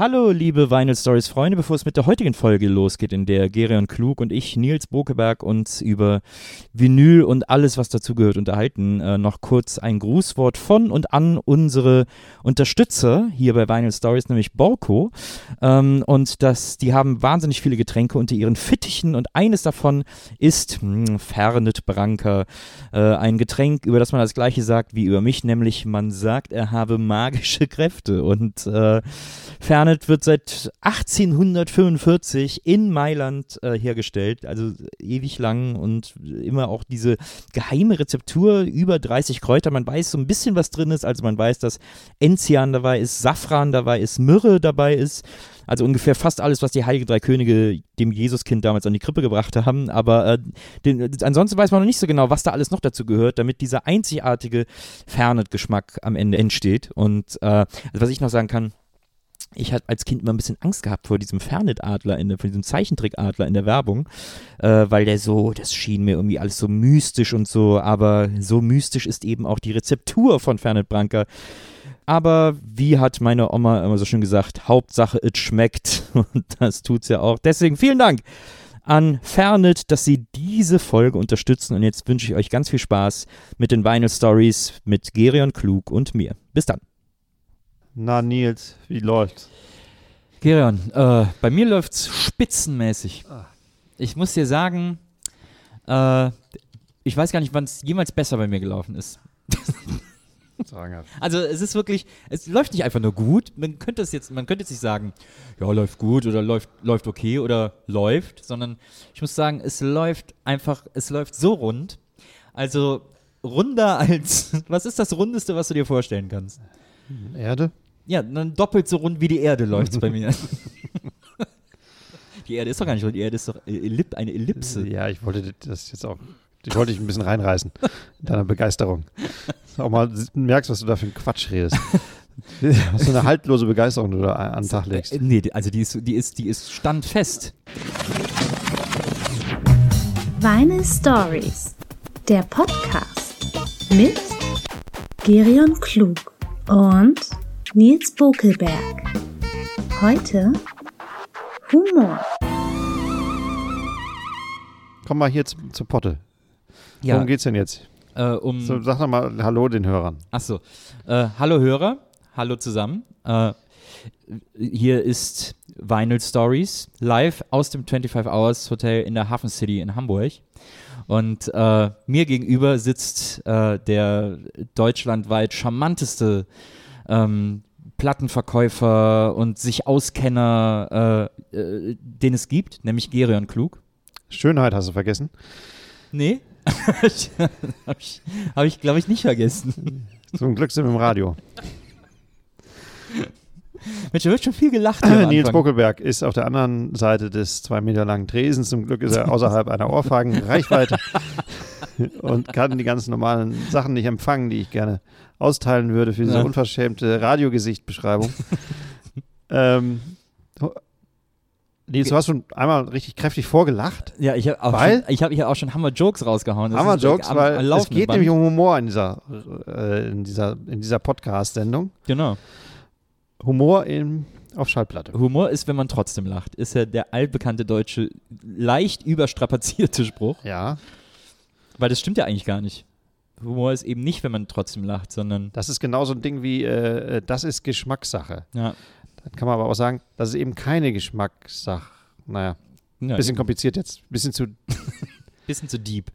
Hallo, liebe Vinyl Stories Freunde, bevor es mit der heutigen Folge losgeht, in der Gerion Klug und ich, Nils Bokeberg, uns über Vinyl und alles, was dazugehört, unterhalten, äh, noch kurz ein Grußwort von und an unsere Unterstützer hier bei Vinyl Stories, nämlich Borco. Ähm, und das, die haben wahnsinnig viele Getränke. Unter ihren Fittichen und eines davon ist mh, hm, Fernet Branca, äh, ein Getränk, über das man das gleiche sagt wie über mich, nämlich man sagt, er habe magische Kräfte. Und äh, Fernet wird seit 1845 in Mailand äh, hergestellt, also ewig lang und immer auch diese geheime Rezeptur, über 30 Kräuter. Man weiß so ein bisschen, was drin ist, also man weiß, dass Enzian dabei ist, Safran dabei ist, Myrrhe dabei ist. Also ungefähr fast alles, was die Heilige Drei Könige dem Jesuskind damals an die Krippe gebracht haben. Aber äh, den, ansonsten weiß man noch nicht so genau, was da alles noch dazu gehört, damit dieser einzigartige Fernet-Geschmack am Ende entsteht. Und äh, also was ich noch sagen kann, ich hatte als Kind immer ein bisschen Angst gehabt vor diesem Fernet-Adler, vor diesem Zeichentrick-Adler in der Werbung, äh, weil der so, das schien mir irgendwie alles so mystisch und so, aber so mystisch ist eben auch die Rezeptur von Fernet Branca. Aber wie hat meine Oma immer so schön gesagt, Hauptsache es schmeckt und das tut's ja auch. Deswegen vielen Dank an Fernet, dass Sie diese Folge unterstützen und jetzt wünsche ich euch ganz viel Spaß mit den Vinyl Stories mit Gerion Klug und mir. Bis dann. Na, Nils, wie läuft's? Gerion, äh, bei mir läuft's spitzenmäßig. Ah. Ich muss dir sagen, äh, ich weiß gar nicht, wann es jemals besser bei mir gelaufen ist. also es ist wirklich, es läuft nicht einfach nur gut. Man könnte es jetzt, man könnte jetzt nicht sagen, ja, läuft gut oder läuft, läuft okay oder läuft, sondern ich muss sagen, es läuft einfach, es läuft so rund. Also runder als, was ist das Rundeste, was du dir vorstellen kannst? Erde? Ja, dann doppelt so rund wie die Erde läuft es bei mir. die Erde ist doch gar nicht rund, die Erde ist doch Ellip eine Ellipse. Ja, ich wollte das jetzt auch, die wollte ich ein bisschen reinreißen in deiner Begeisterung. Auch mal merkst, was du da für einen Quatsch redest. Was für eine haltlose Begeisterung du da an den Tag legst. Äh, nee, also die ist, die ist, die ist standfest. Weine Stories, der Podcast mit Gerion Klug und Nils Bokelberg. Heute Humor. Komm mal hier zu, zur Potte. Ja. Worum geht's denn jetzt? Äh, um so, sag doch mal Hallo den Hörern. Achso. Äh, hallo Hörer, hallo zusammen. Äh, hier ist Vinyl Stories live aus dem 25 Hours Hotel in der Hafen City in Hamburg. Und äh, mir gegenüber sitzt äh, der deutschlandweit charmanteste ähm, Plattenverkäufer und sich Auskenner, äh, äh, den es gibt, nämlich Gerion Klug. Schönheit hast du vergessen? Nee, habe ich, hab ich glaube ich, nicht vergessen. Zum Glück sind wir im Radio. Mensch, da wird schon viel gelacht. Nils Buckelberg ist auf der anderen Seite des zwei Meter langen Tresens. Zum Glück ist er außerhalb einer Ohrfeigenreichweite und kann die ganzen normalen Sachen nicht empfangen, die ich gerne austeilen würde für diese ja. unverschämte Radiogesicht-Beschreibung. ähm, Nils, du hast schon einmal richtig kräftig vorgelacht. Ja, ich habe auch, schon, ich hab, ich hab auch schon Hammer-Jokes rausgehauen. Hammer-Jokes, weil am es geht Band. nämlich um Humor in dieser, äh, in dieser, in dieser Podcast-Sendung. Genau. Humor in, auf Schallplatte. Humor ist, wenn man trotzdem lacht. Ist ja der altbekannte deutsche, leicht überstrapazierte Spruch. Ja. Weil das stimmt ja eigentlich gar nicht. Humor ist eben nicht, wenn man trotzdem lacht, sondern. Das ist genau so ein Ding wie, äh, äh das ist Geschmackssache. Ja. Dann kann man aber auch sagen, das ist eben keine Geschmackssache. Naja, ja, bisschen eben. kompliziert jetzt. Bisschen zu. bisschen zu deep.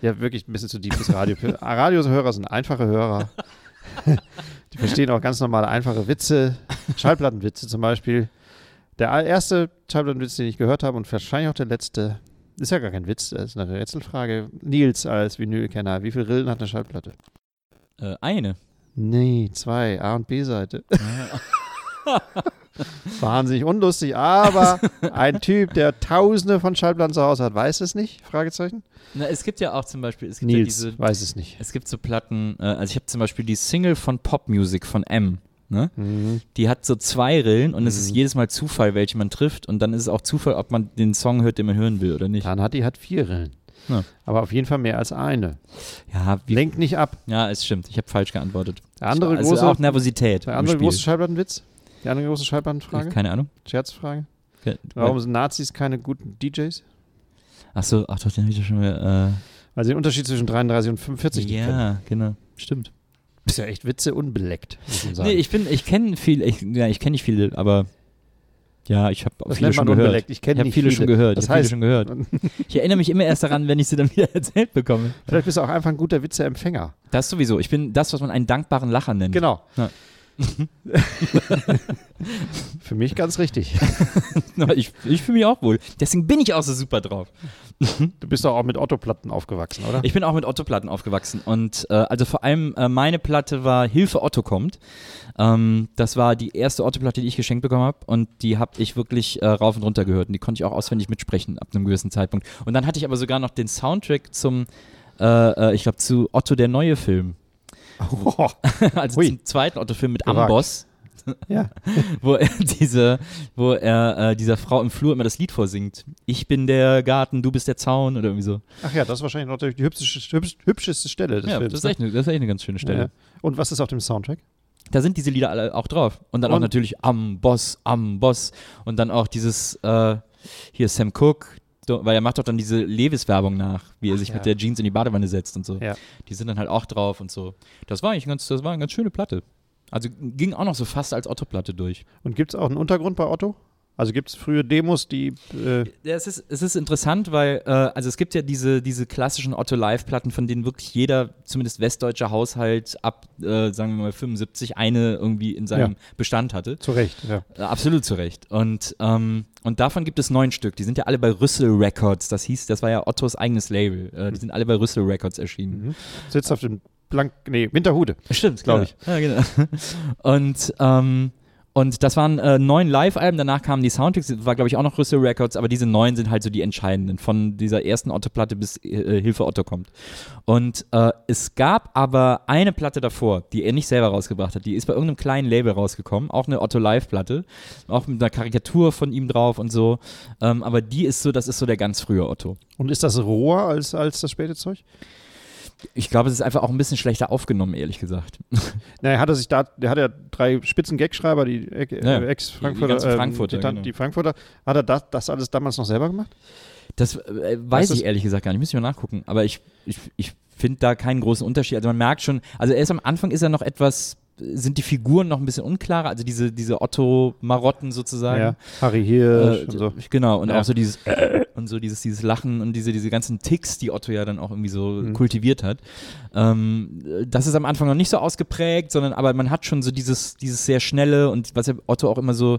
Ja, wirklich ein bisschen zu deep das Radio. Radiohörer sind einfache Hörer. Die verstehen auch ganz normale, einfache Witze. Schallplattenwitze zum Beispiel. Der erste Schallplattenwitz, den ich gehört habe und wahrscheinlich auch der letzte, ist ja gar kein Witz, das ist eine Rätselfrage. Nils als Vinylkenner, wie viele Rillen hat eine Schallplatte? Äh, eine. Nee, zwei. A- und B-Seite. Wahnsinnig unlustig, aber ein Typ, der tausende von Schallplatten zu Hause hat, weiß es nicht? Fragezeichen. Na, es gibt ja auch zum Beispiel, es gibt Nils ja diese, weiß es nicht. Es gibt so Platten, äh, also ich habe zum Beispiel die Single von Pop Music von M. Ne? Mhm. Die hat so zwei Rillen und mhm. es ist mhm. jedes Mal Zufall, welche man trifft und dann ist es auch Zufall, ob man den Song hört, den man hören will oder nicht. Dann hat die hat vier Rillen. Ja. Aber auf jeden Fall mehr als eine. Ja, Lenkt nicht ab. Ja, es stimmt. Ich habe falsch geantwortet. Der andere also große, auch Nervosität. Der andere große Schallplattenwitz? Die andere große Schallplattenfrage? Keine Ahnung. Scherzfrage? Ke- Warum sind Nazis keine guten DJs? Ach so, ach doch, den habe ich ja schon mal. Weil sie den Unterschied zwischen 33 und Äh, 45 nicht kennen. ja, genau. Stimmt. Ist ja echt Witze unbeleckt, muss man sagen. Nee, ich bin, ich kenne viel, ich, ja, ich kenne nicht viele, aber ja, ich habe viele nennt schon man gehört. unbeleckt. Ich Ich kenne habe nicht viele, schon gehört. Das ich habe viele heißt, schon gehört. Ich erinnere mich immer erst daran, wenn ich sie dann wieder erzählt bekomme. vielleicht bist du auch einfach ein guter Witzeempfänger. Das sowieso. Ich bin das, was man einen dankbaren Lacher nennt. Genau. Ja. Für mich ganz richtig. Ich, ich fühle mich auch wohl. Deswegen bin ich auch so super drauf. Du bist doch auch mit Otto-Platten aufgewachsen, oder? Ich bin auch mit Otto-Platten aufgewachsen und äh, also vor allem äh, meine Platte war Hilfe Otto kommt. Ähm, das war die erste Otto-Platte, die ich geschenkt bekommen habe und die habe ich wirklich äh, rauf und runter gehört und die konnte ich auch auswendig mitsprechen ab einem gewissen Zeitpunkt. Und dann hatte ich aber sogar noch den Soundtrack zum, äh, äh, ich glaube zu Otto der neue Film, Oh, also Hui. zum zweiten Otto-Film mit Gewagt. Amboss. ja. wo er diese, wo er äh, dieser Frau im Flur immer das Lied vorsingt. Ich bin der Garten, du bist der Zaun oder irgendwie so. Ach ja, das ist wahrscheinlich noch die hübscheste, hübsch, hübscheste Stelle des ja, Films. das ist, ne? echt eine, das ist echt eine ganz schöne Stelle. Ja. Und was ist auf dem Soundtrack? Da sind diese Lieder alle auch drauf. Und dann auch Und? natürlich am Boss, am Boss. Und dann auch dieses, äh, hier Sam Cooke, weil er macht doch dann diese Levis-Werbung nach, wie er sich ja. mit der Jeans in die Badewanne setzt und so. Ja. Die sind dann halt auch drauf und so. Das war eigentlich ganz, das war eine ganz schöne Platte. Also ging auch noch so fast als Otto-Platte durch. Und gibt es auch einen Untergrund bei Otto? Also gibt es frühe Demos, die. Äh, Ja, es ist, es ist interessant, weil, äh, also es gibt ja diese, diese klassischen Otto-Live-Platten, von denen wirklich jeder, zumindest westdeutscher Haushalt ab, äh, sagen wir mal, 75 eine irgendwie in seinem Ja. Bestand hatte. zu Recht, ja. Äh, Absolut zu Recht. Und, ähm, und davon gibt es neun Stück. Die sind ja alle bei Rüssel Records. Das hieß, das war ja Ottos eigenes Label. Äh, die sind alle bei Rüssel Records erschienen. Mhm. Sitzt auf dem Blank. Nee, Winterhude. Stimmt, glaub ich. Ja, genau. Und, ähm, und das waren äh, neun Live-Alben, danach kamen die Soundtracks, war glaube ich auch noch Rüssel Records, aber diese neun sind halt so die entscheidenden, von dieser ersten Otto-Platte bis äh, Hilfe Otto kommt. Und äh, es gab aber eine Platte davor, die er nicht selber rausgebracht hat, die ist bei irgendeinem kleinen Label rausgekommen, auch eine Otto-Live-Platte, auch mit einer Karikatur von ihm drauf und so, ähm, aber die ist so, das ist so der ganz frühe Otto. Und ist das roher als, als das späte Zeug? Ich glaube, es ist einfach auch ein bisschen schlechter aufgenommen, ehrlich gesagt. Naja, hat er sich da, der hat ja drei spitzen Gagschreiber, die äh, Ja, Ex-Frankfurter, die ähm, Frankfurter, die, Tan- genau. die Frankfurter, hat er das, das alles damals noch selber gemacht? Das äh, weiß Weißt ich ehrlich gesagt gar nicht. Müssen wir mal nachgucken. Aber ich, ich, ich finde da keinen großen Unterschied. Also man merkt schon, also erst am Anfang ist er noch etwas, sind die Figuren noch ein bisschen unklarer, also diese, diese Otto-Marotten sozusagen. Ja, Harry Hirsch Äh, und so. Genau, und Ja. auch so dieses äh, und so dieses, dieses Lachen und diese, diese ganzen Ticks, die Otto ja dann auch irgendwie so Mhm. kultiviert hat. Ähm, das ist am Anfang noch nicht so ausgeprägt, sondern aber man hat schon so dieses, dieses sehr schnelle und was ja Otto auch immer so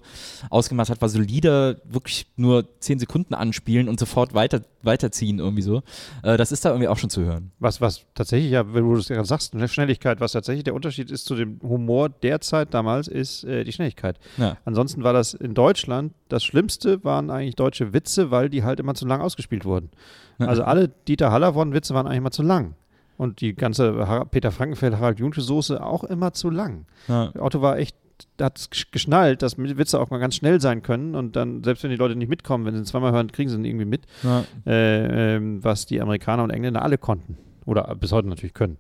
ausgemacht hat, war so Lieder wirklich nur zehn Sekunden anspielen und sofort weiter, weiterziehen irgendwie so. Äh, das ist da irgendwie auch schon zu hören. Was, was tatsächlich, ja, wenn du das gerade sagst, eine Schnelligkeit, was tatsächlich der Unterschied ist zu dem Humor der Zeit damals, ist äh, die Schnelligkeit. Ja. Ansonsten war das in Deutschland, das Schlimmste waren eigentlich deutsche Witze, weil die halt immer zu lang ausgespielt wurden. Also alle Dieter Hallervorden-Witze waren eigentlich immer zu lang. Und die ganze Peter Frankenfeld, Harald Junke Soße auch immer zu lang. Ja. Otto war echt, da hat es geschnallt, dass Witze auch mal ganz schnell sein können und dann, selbst wenn die Leute nicht mitkommen, wenn sie ihn zweimal hören, kriegen sie ihn irgendwie mit, Ja. äh, ähm, was die Amerikaner und Engländer alle konnten. Oder bis heute natürlich können.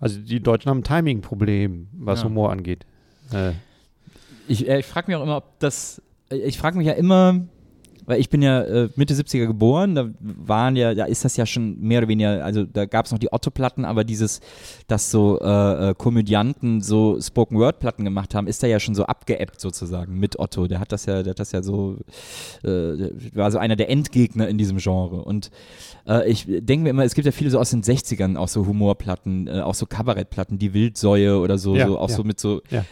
Also die Deutschen haben ein Timing-Problem, was Ja. Humor angeht. Äh, Ich, äh, ich frage mich auch immer, ob das. Äh, Ich frage mich ja immer, weil ich bin ja äh, Mitte 70er geboren, da waren ja, da ist das ja schon mehr oder weniger, also da gab es noch die Otto-Platten, aber dieses, dass so äh, äh, Komödianten so Spoken-Word-Platten gemacht haben, ist da ja schon so abgeebbt sozusagen mit Otto. Der hat das ja, der hat das ja so, äh, war so einer der Endgegner in diesem Genre. Und äh, ich denke mir immer, es gibt ja viele so aus den 60ern auch so Humorplatten, auch so Kabarettplatten, die Wildsäue oder so, Ja, so auch ja. so mit so Ja.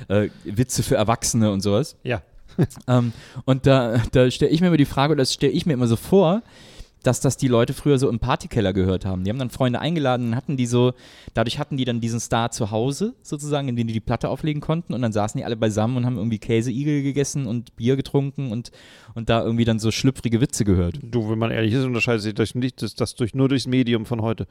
Witze für Erwachsene und sowas. ja. Ähm, und da, da stelle ich mir immer die Frage, oder das stelle ich mir immer so vor, dass das die Leute früher so im Partykeller gehört haben. Die haben dann Freunde eingeladen und hatten die so, dadurch hatten die dann diesen Star zu Hause sozusagen, in den die die Platte auflegen konnten und dann saßen die alle beisammen und haben irgendwie Käseigel gegessen und Bier getrunken und, und da irgendwie dann so schlüpfrige Witze gehört. Du, wenn man ehrlich ist, unterscheidet sich durch nicht, das, das durch, nur durchs Medium von heute.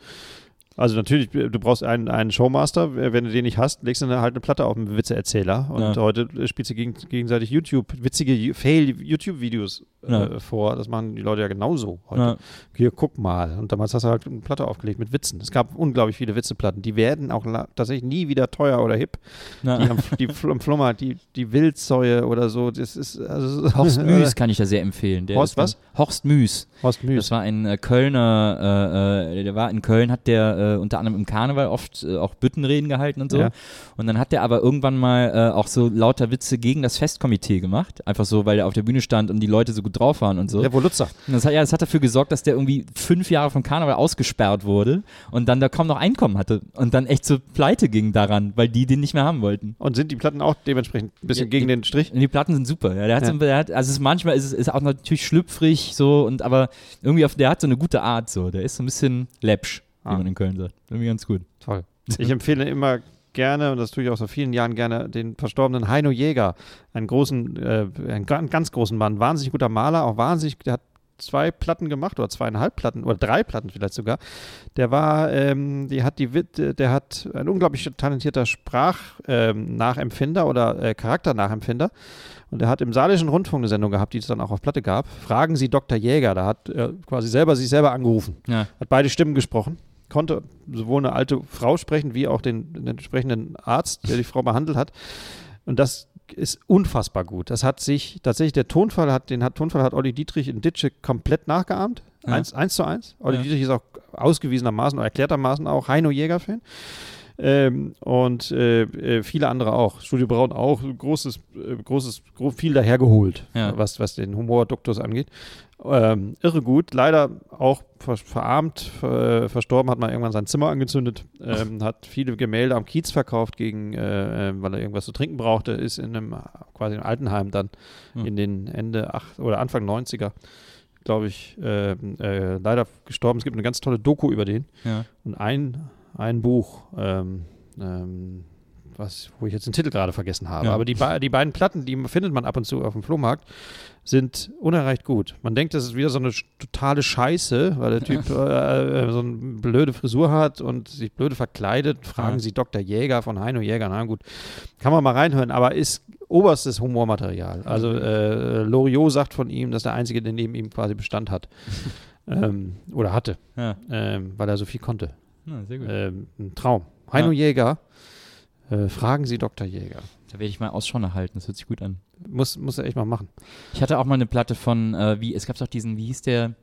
Also natürlich, du brauchst einen, einen Showmaster, wenn du den nicht hast, legst du dann halt eine Platte auf einen Witzeerzähler und Ja. heute spielst du gegen, gegenseitig YouTube, witzige Fail-YouTube-Videos Ja. äh, vor. Das machen die Leute ja genauso heute. Ja. Hier, guck mal. Und damals hast du halt eine Platte aufgelegt mit Witzen. Es gab unglaublich viele Witzeplatten. Die werden auch tatsächlich nie wieder teuer oder hip. Ja. Die, am, die am Flummer, die, die Wildsäue oder so. Das ist also Horst Müß kann ich da sehr empfehlen. Der Horst was? Horst Müß. Horst Das Müß. war ein äh, Kölner, äh, äh, der war in Köln, hat der äh, unter anderem im Karneval oft äh, auch Büttenreden gehalten und so. Ja. Und dann hat der aber irgendwann mal äh, auch so lauter Witze gegen das Festkomitee gemacht. Einfach so, weil er auf der Bühne stand und die Leute so gut drauf waren und so. Revoluzzer. Und das hat, ja, das hat dafür gesorgt, dass der irgendwie fünf Jahre vom Karneval ausgesperrt wurde und dann da kaum noch Einkommen hatte und dann echt so pleite ging daran, weil die den nicht mehr haben wollten. Und sind die Platten auch dementsprechend ein bisschen Ja, gegen die- den Strich? Die Platten sind super. Ja, der hat so, der hat, also es ist, manchmal ist es ist auch natürlich schlüpfrig so und aber irgendwie auf, der hat so eine gute Art so. Der ist so ein bisschen läppsch, wie Ah. man in Köln sagt. Irgendwie ganz gut. Toll. Ich empfehle immer gerne, und das tue ich auch seit vielen Jahren gerne, den verstorbenen Heino Jäger. Einen großen, äh, einen ga- ganz großen Mann. Wahnsinnig guter Maler, auch wahnsinnig, der hat zwei Platten gemacht oder zweieinhalb Platten oder drei Platten vielleicht sogar. Der war, ähm, die hat die, der hat ein unglaublich talentierter Sprachnachempfinder ähm, oder äh, Charakternachempfinder. Und er hat im Saarländischen Rundfunk eine Sendung gehabt, die es dann auch auf Platte gab. Fragen Sie Dr. Jäger. Da hat er quasi selber sich selber angerufen Ja. hat beide Stimmen gesprochen, konnte sowohl eine alte Frau sprechen, wie auch den, den entsprechenden Arzt, der die Frau behandelt hat. Und das ist unfassbar gut. Das hat sich tatsächlich, der Tonfall hat, den hat, Tonfall hat Olli Dietrich in Ditsche komplett nachgeahmt. Ja. Eins, eins zu eins. Olli Ja. Dietrich ist auch ausgewiesenermaßen, erklärtermaßen auch Heino Jäger-Fan. Ähm, und äh, äh, viele andere auch. Studio Braun auch. Großes, äh, großes, gro viel dahergeholt, Ja. was, was den Humor-Duktus angeht. Ähm, irre gut. Leider auch ver verarmt, ver verstorben, hat man irgendwann sein Zimmer angezündet, ähm, hat viele Gemälde am Kiez verkauft, gegen, äh, äh, weil er irgendwas zu trinken brauchte, ist in einem quasi im Altenheim dann Hm. in den Ende acht oder Anfang 90er, glaube ich, äh, äh, leider gestorben. Es gibt eine ganz tolle Doku über den. Ja. Und ein, ein Buch, ähm, ähm, was, wo ich jetzt den Titel gerade vergessen habe. Ja. Aber die, die beiden Platten, die findet man ab und zu auf dem Flohmarkt, sind unerreicht gut. Man denkt, das ist wieder so eine totale Scheiße, weil der Typ äh, äh, so eine blöde Frisur hat und sich blöde verkleidet. Fragen Ja. Sie Dr. Jäger von Heino Jäger. Na gut, kann man mal reinhören, aber ist oberstes Humormaterial. Also äh, Loriot sagt von ihm, dass der Einzige, der neben ihm quasi Bestand hat. ähm, oder hatte, Ja. ähm, weil er so viel konnte. Gut. Ähm, ein Traum. Heino. Jäger, äh, fragen Sie Dr. Jäger. Da werde ich mal Ausschau nach halten. Das hört sich gut an. Muss, muss er echt mal machen. Ich hatte auch mal eine Platte von, äh, wie, es gab doch diesen, wie hieß der?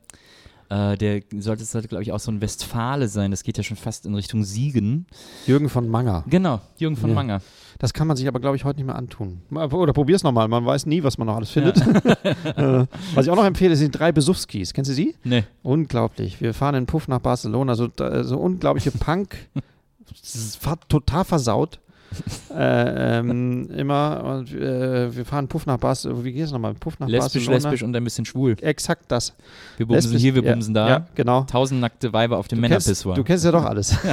Äh, der sollte, sollte glaube ich, auch so ein Westfale sein. Das geht ja schon fast in Richtung Siegen. Jürgen von Manger. Genau, Jürgen von Ja. Manger. Das kann man sich aber, glaube ich, heute nicht mehr antun. Oder probier's nochmal. Man weiß nie, was man noch alles findet. äh, was ich auch noch empfehle, sind die drei Besuchskis. Kennst du sie? Nee. Unglaublich. Wir fahren in Puff nach Barcelona. So, so unglaubliche Punk. Total versaut. äh, ähm, immer. Und, äh, wir fahren Puff nach Barcelona. Wie geht es nochmal? Puff nach Lesbisch, Barcelona. lesbisch und ein bisschen schwul. Exakt das. Wir bumsen Lesbisch- hier, wir ja, bumsen da. Ja, genau. Tausend nackte Weiber auf dem Männerpissoir. du kennst ja doch alles.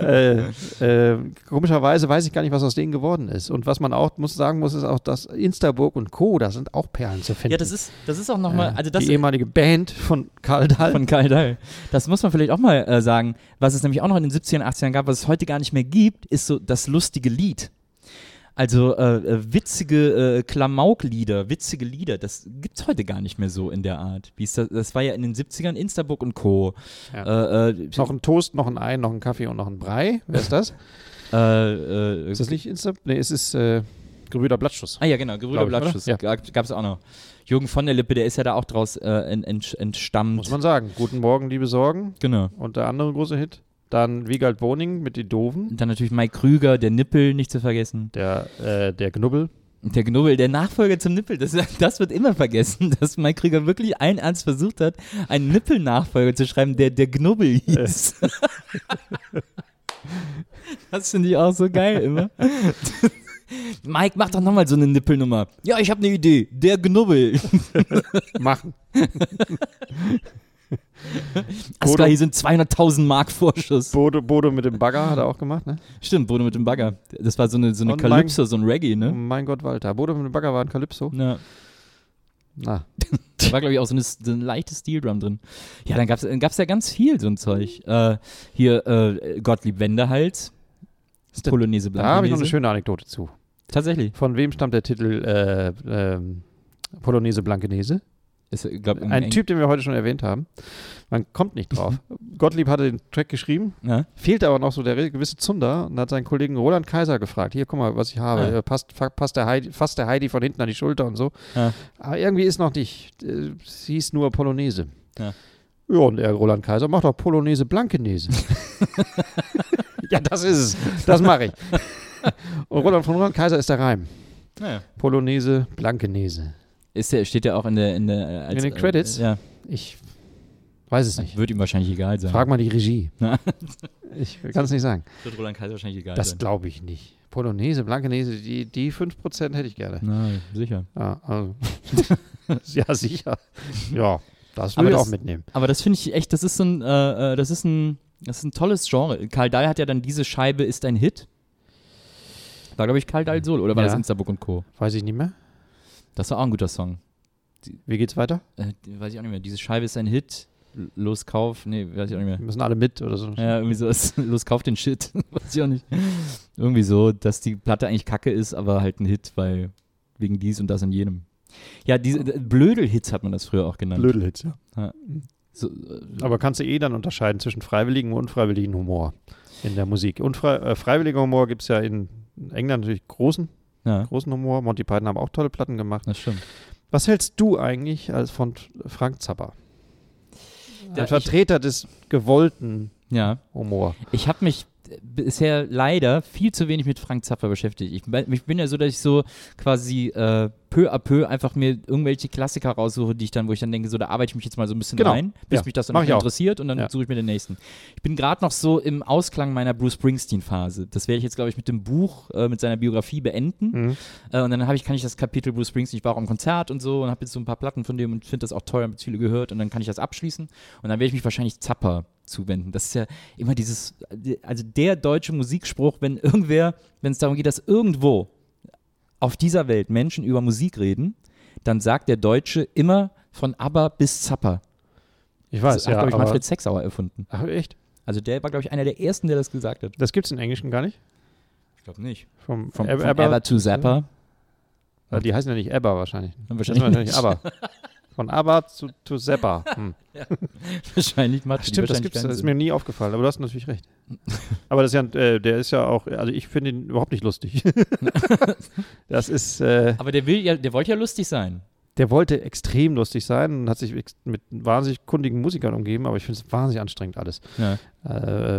äh, äh, komischerweise weiß ich gar nicht, was aus denen geworden ist. Und was man auch muss sagen muss, ist auch, dass Instaburg und Co., da sind auch Perlen zu finden. Ja, das ist, das ist auch nochmal, Äh, also das die ehemalige Band von Karl Dahl. von Karl Dahl. Das muss man vielleicht auch mal äh, sagen. Was es nämlich auch noch in den 70ern, 80ern gab, was es heute gar nicht mehr gibt, ist so das lustige Lied. Also äh, äh, witzige äh, Klamauk-Lieder, witzige Lieder, das gibt es heute gar nicht mehr so in der Art. Wie es das, das war ja in den 70ern Instabook und Co. Ja. Äh, äh, noch ein Toast, noch ein Ei, noch ein Kaffee und noch ein Brei. Wer ist das? äh, äh, Ist das nicht Insta? Nee, es ist äh, Gebrüder Blattschuss. Ah ja, genau, Gebrüder ich? Blattschuss. Ja. Gab es auch noch. Jürgen von der Lippe, der ist ja da auch draus äh, ent, ent, entstammt. Muss man sagen. Guten Morgen, liebe Sorgen. Genau. Und der andere große Hit. Dann Wiegald Boning mit die Doofen. Und dann natürlich Mike Krüger, der Nippel, nicht zu vergessen. Der, äh, der Knubbel. Der Knubbel, der Nachfolger zum Nippel, das, das wird immer vergessen, dass Mike Krüger wirklich allen Ernst versucht hat, einen Nippel-Nachfolger zu schreiben, der der Knubbel hieß. das finde ich auch so geil immer. Mike, mach doch nochmal so eine Nippelnummer. Ja, ich habe eine Idee. Der Knubbel. Machen. Aska, hier sind 200.000 Mark Vorschuss. Bodo, Bodo mit dem Bagger hat er auch gemacht, ne? Stimmt, Bodo mit dem Bagger. Das war so eine, so eine Kalypso, so ein Reggae, Oh ne? mein Gott, Walter. Bodo mit dem Bagger war ein Calypso. Ja. Na, Da war, glaube ich, auch so eine, so eine leichte Steel-Drum drin. Ja, dann gab es ja ganz viel so ein Zeug. Äh, hier äh, Gottlieb Wendehals, Ist der- Polonaise da habe ich noch eine schöne Anekdote zu. Tatsächlich. Von wem stammt der Titel äh, ähm, Polonaise Blankenese? Ist, äh, glaub, Ein Eng- Typ, den wir heute schon erwähnt haben. Man kommt nicht drauf. Gottlieb hatte den Track geschrieben, Ja? fehlte aber noch so der gewisse Zunder und hat seinen Kollegen Roland Kaiser gefragt: Hier, guck mal, was ich habe. Ja. Äh, Passt, passt, der Heidi, fasst der Heidi von hinten an die Schulter und so. Ja. Aber irgendwie ist noch nicht. Äh, Es hieß nur Polonaise. Ja. Ja, und der Roland Kaiser macht doch Polonaise Blankenese. ja, das ist es. Das mache ich. und Roland von Roland Kaiser ist der Reim. Naja. Polonaise Blankenese. Ist der, steht ja auch in der. In, der, äh, als, In den Credits? Äh, ja, Ich weiß es nicht. wird ihm wahrscheinlich egal sein. Frag mal die Regie. Ich kann es nicht sagen. Wird Roland Kaiser wahrscheinlich egal Das sein. glaube ich nicht. Polonaise, Blankenese, die, die 5% hätte ich gerne. Na, sicher. Ja, also. ja sicher. Ja, das Aber will ich das- auch mitnehmen. Aber das finde ich echt, das ist so ein, äh, äh, das ist ein, das ist ein tolles Genre. Karl Dahl hat ja dann diese Scheibe ist ein Hit. War, glaube ich, Karl Dahl Solo oder war Ja. das Instabook und Co. Weiß ich nicht mehr. Das war auch ein guter Song. Wie geht's weiter? Äh, weiß ich auch nicht mehr. Diese Scheibe ist ein Hit. L- Los Kauf. Nee, weiß ich auch nicht mehr. Wir müssen alle mit oder so. Ja, irgendwie so. ist- Los Kauf den Shit. weiß ich auch nicht. Irgendwie so, dass die Platte eigentlich kacke ist, aber halt ein Hit, weil wegen dies und das und jenem. Ja, diese Blödel-Hits hat man das früher auch genannt. Blödelhits, ja. So, äh, Aber kannst du eh dann unterscheiden zwischen freiwilligem und unfreiwilligen Humor in der Musik. Unfrei äh, freiwilliger Humor gibt es ja in England natürlich großen, ja, großen Humor. Monty Python haben auch tolle Platten gemacht. das stimmt. Was hältst du eigentlich als von Frank Zappa? Ja, ich- Vertreter des gewollten Ja. Humor. Ich habe mich bisher leider viel zu wenig mit Frank Zappa beschäftigt. Ich, bin- ich bin ja so, dass ich so quasi äh, peu à peu einfach mir irgendwelche Klassiker raussuche, die ich dann, wo ich dann denke, so da arbeite ich mich jetzt mal so ein bisschen Genau. rein, bis Ja, mich das dann interessiert und dann Ja. suche ich mir den nächsten. Ich bin gerade noch so im Ausklang meiner Bruce Springsteen-Phase. Das werde ich jetzt, glaube ich, mit dem Buch, äh, mit seiner Biografie beenden. Mhm. Äh, und dann habe ich, kann ich das Kapitel Bruce Springsteen, ich war auch am Konzert und so und habe jetzt so ein paar Platten von dem und finde das auch toll, habe viele gehört und dann kann ich das abschließen und dann werde ich mich wahrscheinlich Zappa zuwenden. Das ist ja immer dieses, also der deutsche Musikspruch, wenn irgendwer, wenn es darum geht, dass irgendwo auf dieser Welt Menschen über Musik reden, dann sagt der Deutsche immer von ABBA bis Zappa. Ich Das weiß, hat, ja. glaube ich, Manfred Sechsauer erfunden. ach, echt? Also der war, glaube ich, einer der ersten, der das gesagt hat. Das gibt es im Englischen gar nicht? Ich glaube nicht. Vom, Vom, von Abba- ABBA zu Zappa. Ja, Die heißen ja nicht Abba wahrscheinlich. Wahrscheinlich Das nicht. Aber. Von Abba zu, zu Zappa. Hm. wahrscheinlich macht stimmt, das wahrscheinlich keinen das ist mir nie aufgefallen, aber du hast natürlich recht. aber das ist ja, äh, der ist ja auch, also ich finde ihn überhaupt nicht lustig. das ist, äh, Aber der will ja, der wollte ja lustig sein. der wollte extrem lustig sein und hat sich mit wahnsinnig kundigen Musikern umgeben, aber ich finde es wahnsinnig anstrengend alles. Ja.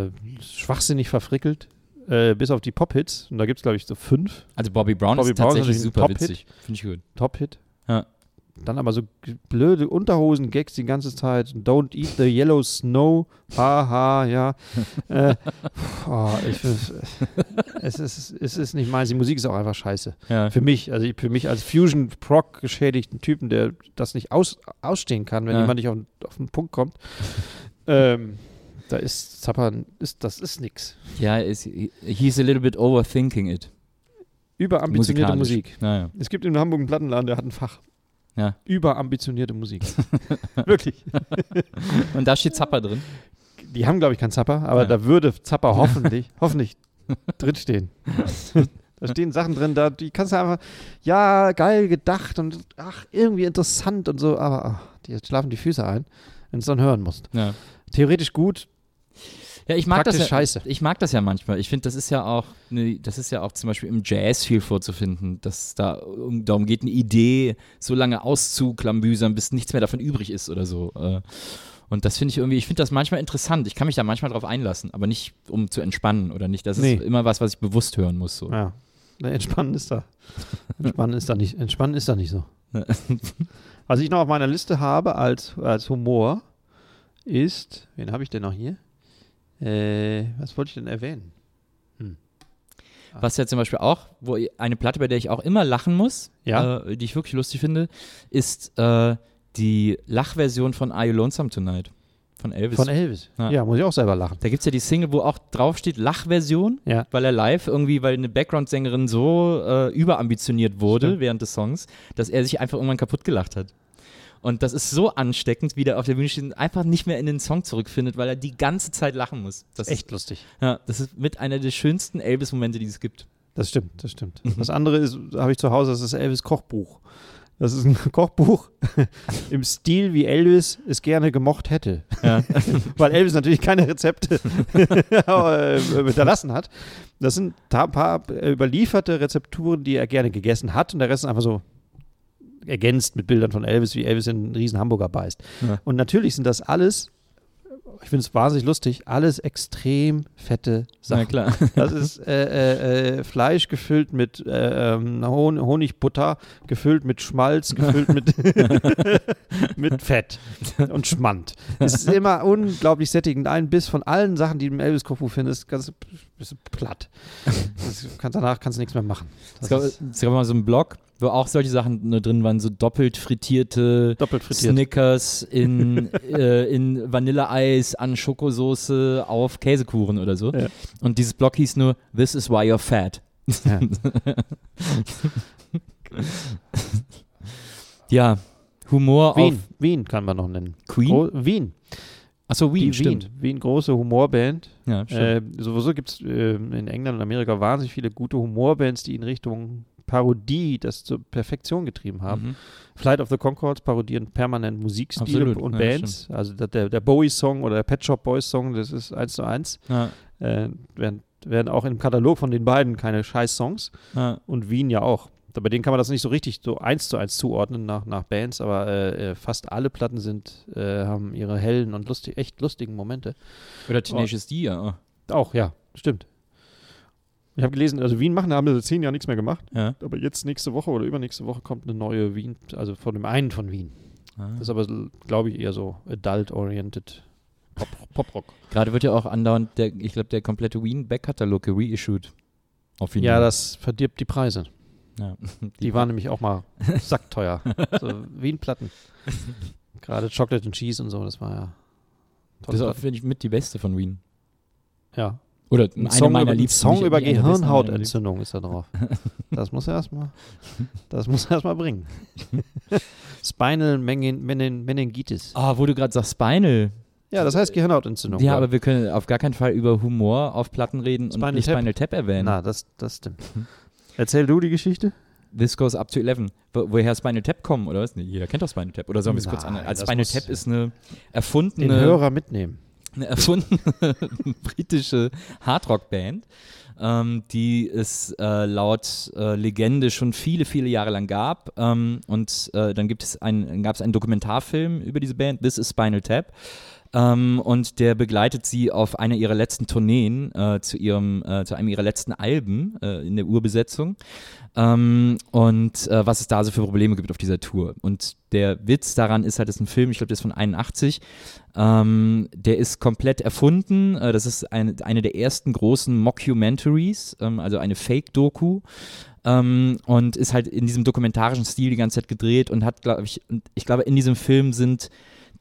Äh, schwachsinnig verfrickelt, äh, bis auf die Pop-Hits. Und da gibt es, glaube ich, so fünf Also Bobby Brown Bobby ist Brown ist tatsächlich ein super Top-Hit. witzig. Finde ich gut. Top-Hit. Ja. Dann aber so blöde Unterhosen-Gags die ganze Zeit. Don't eat the yellow snow. Haha, ja. äh, oh, ich, find- es, ist, es ist nicht meins. Die Musik ist auch einfach scheiße. Ja. Für mich, also ich- für mich als Fusion-Proc geschädigten Typen, der das nicht aus, ausstehen kann, wenn Ja. jemand nicht auf, auf den Punkt kommt. ähm, da ist Zappa, ist, das ist nix. Ja, ist, he's a little bit overthinking it. Überambitionierte. Musik. Naja. Es gibt in Hamburg einen Plattenladen, der hat ein Fach. Ja. Überambitionierte Musik. Wirklich. Und da steht Zappa drin. Die haben, glaube ich, keinen Zapper, aber Ja. da würde Zapper hoffentlich, hoffentlich drinstehen. Da stehen Sachen drin, da, die kannst du einfach, ja, geil gedacht und ach, irgendwie interessant und so, aber ach, die schlafen die Füße ein, wenn du es dann hören musst. Ja. Theoretisch gut, Ja, ich mag das praktisch ja, scheiße. Ich mag das ja manchmal. Ich finde, das ist ja auch, ne, das ist ja auch zum Beispiel im Jazz viel vorzufinden, dass da um, darum geht, eine Idee so lange auszuklambüsern, bis nichts mehr davon übrig ist oder so. Äh, Und das finde ich irgendwie, ich finde das manchmal interessant. Ich kann mich da manchmal drauf einlassen, aber nicht um zu entspannen oder nicht. Das ist Nee. immer was, was ich bewusst hören muss. So. Ja. Ne, entspannen ist da. Entspannen ist da nicht, entspannen ist da nicht so. Was ich noch auf meiner Liste habe als, als Humor ist, wen habe ich denn noch hier? Äh, was wollte ich denn erwähnen? Was ja zum Beispiel auch, wo eine Platte, bei der ich auch immer lachen muss, Ja. äh, die ich wirklich lustig finde, ist äh, die Lachversion von Are You Lonesome Tonight von Elvis. Von Elvis. Ja. Ja, muss ich auch selber lachen. da gibt es ja die Single, wo auch draufsteht Lachversion, Ja. weil er live irgendwie, weil eine Background-Sängerin so äh, überambitioniert wurde Stimmt. während des Songs, dass er sich einfach irgendwann kaputt gelacht hat. Und das ist so ansteckend, wie der auf der Bühne steht und einfach nicht mehr in den Song zurückfindet, weil er die ganze Zeit lachen muss. Das Echt lustig. Ist, ja, das ist mit einer der schönsten Elvis-Momente, die es gibt. Das stimmt, das stimmt. Das andere ist, habe ich zu Hause, das ist Elvis Kochbuch. Das ist ein Kochbuch im Stil, wie Elvis es gerne gemocht hätte. Ja. Weil Elvis natürlich keine Rezepte äh, hinterlassen hat. Das sind ein paar überlieferte Rezepturen, die er gerne gegessen hat. Und der Rest ist einfach so ergänzt mit Bildern von Elvis, wie Elvis in einen riesen Hamburger beißt. Ja. Und natürlich sind das alles, ich finde es wahnsinnig lustig, alles extrem fette Na Sachen. klar. Das ist äh, äh, äh, Fleisch gefüllt mit äh, ähm, Hon Honigbutter, gefüllt mit Schmalz, gefüllt mit, mit Fett und Schmand. Es ist immer unglaublich sättigend. Ein Biss von allen Sachen, die du im Elvis Kochbuch findest, ganz du platt. Das kannst, danach kannst du nichts mehr machen. Es Das gab, ist es gab mal so einen Blog, wo auch solche Sachen nur drin waren, so doppelt frittierte doppelt frittiert. Snickers in, äh, in Vanilleeis an Schokosoße auf Käsekuchen oder so. Ja. Und dieses Blog hieß nur This is why you're fat. Ja. Ja, Humor Wien, auf Wien kann man noch nennen. Queen. Gro Wien. Achso, Wien, Die stimmt. Wien. Wien, große Humorband. Ja, stimmt. Äh, sowieso gibt es äh, in England und Amerika wahnsinnig viele gute Humorbands, die in Richtung Parodie das zur Perfektion getrieben haben. Mhm. Flight of the Concords parodieren permanent Musikstile Absolut, und ja, Bands. also der, der, Bowie-Song oder der Pet Shop Boys-Song, das ist eins zu eins. Ja, Äh, werden, werden auch im Katalog von den beiden keine Scheiß-Songs. ja. Und Wien ja auch. Bei denen kann man das nicht so richtig so eins zu eins zuordnen nach, nach Bands, aber äh, äh, fast alle Platten sind, äh, haben ihre hellen und lustig, echt lustigen Momente. Oder Tenacious D, ja. Auch, ja, stimmt. Ich habe gelesen, also Wien machen, da haben sie seit zehn Jahren nichts mehr gemacht. ja. Aber jetzt nächste Woche oder übernächste Woche kommt eine neue Wien, also von dem einen von Wien. Ah. Das ist aber, glaube ich, eher so adult-oriented Pop- Pop-Rock. Gerade wird ja auch andauernd, der, ich glaube, der komplette Wien-Backkatalog reissued. Auf ja, das verdirbt die Preise. Ja. Die waren nämlich auch mal sackteuer. so Wien-Platten. Gerade Chocolate and Cheese und so, das war ja. Das ist auch, finde ich, mit die beste von Wien. Ja. Oder Ein eine Song, meiner über, liebsten. Song über einer einer. Gehirnhautentzündung ist da drauf. Das muss er erstmal, das muss er erstmal bringen. Spinal Menin, Menin, Meningitis. Ah, wo du gerade sagst, Spinal. Ja, das heißt Gehirnhautentzündung. Ja, aber wir können auf gar keinen Fall über Humor auf Platten reden Spinal und nicht Tap. Spinal Tap erwähnen. Na, das, das stimmt. Erzähl du die Geschichte? This goes up to 11. Wo, woher Spinal Tap kommen, oder was? Nee, jeder kennt doch Spinal Tap. Oder sollen wir es kurz an? Also Spinal Tap ist eine Den erfundene, Hörer mitnehmen. eine erfundene britische Hardrock-Band, ähm, die es äh, laut äh, Legende schon viele, viele Jahre lang gab. Ähm, und äh, dann gibt es ein, gab es einen Dokumentarfilm über diese Band, This is Spinal Tap. Ähm, und der begleitet sie auf einer ihrer letzten Tourneen äh, zu ihrem, äh, zu einem ihrer letzten Alben äh, in der Urbesetzung. Ähm, und äh, was es da so für Probleme gibt auf dieser Tour. Und der Witz daran ist halt, das ist ein Film, ich glaube, der ist von 81. Ähm, der ist komplett erfunden. Äh, das ist eine, eine der ersten großen Mockumentaries, ähm, also eine Fake-Doku. Ähm, und ist halt in diesem dokumentarischen Stil die ganze Zeit gedreht und hat, glaube ich, ich glaube, in diesem Film sind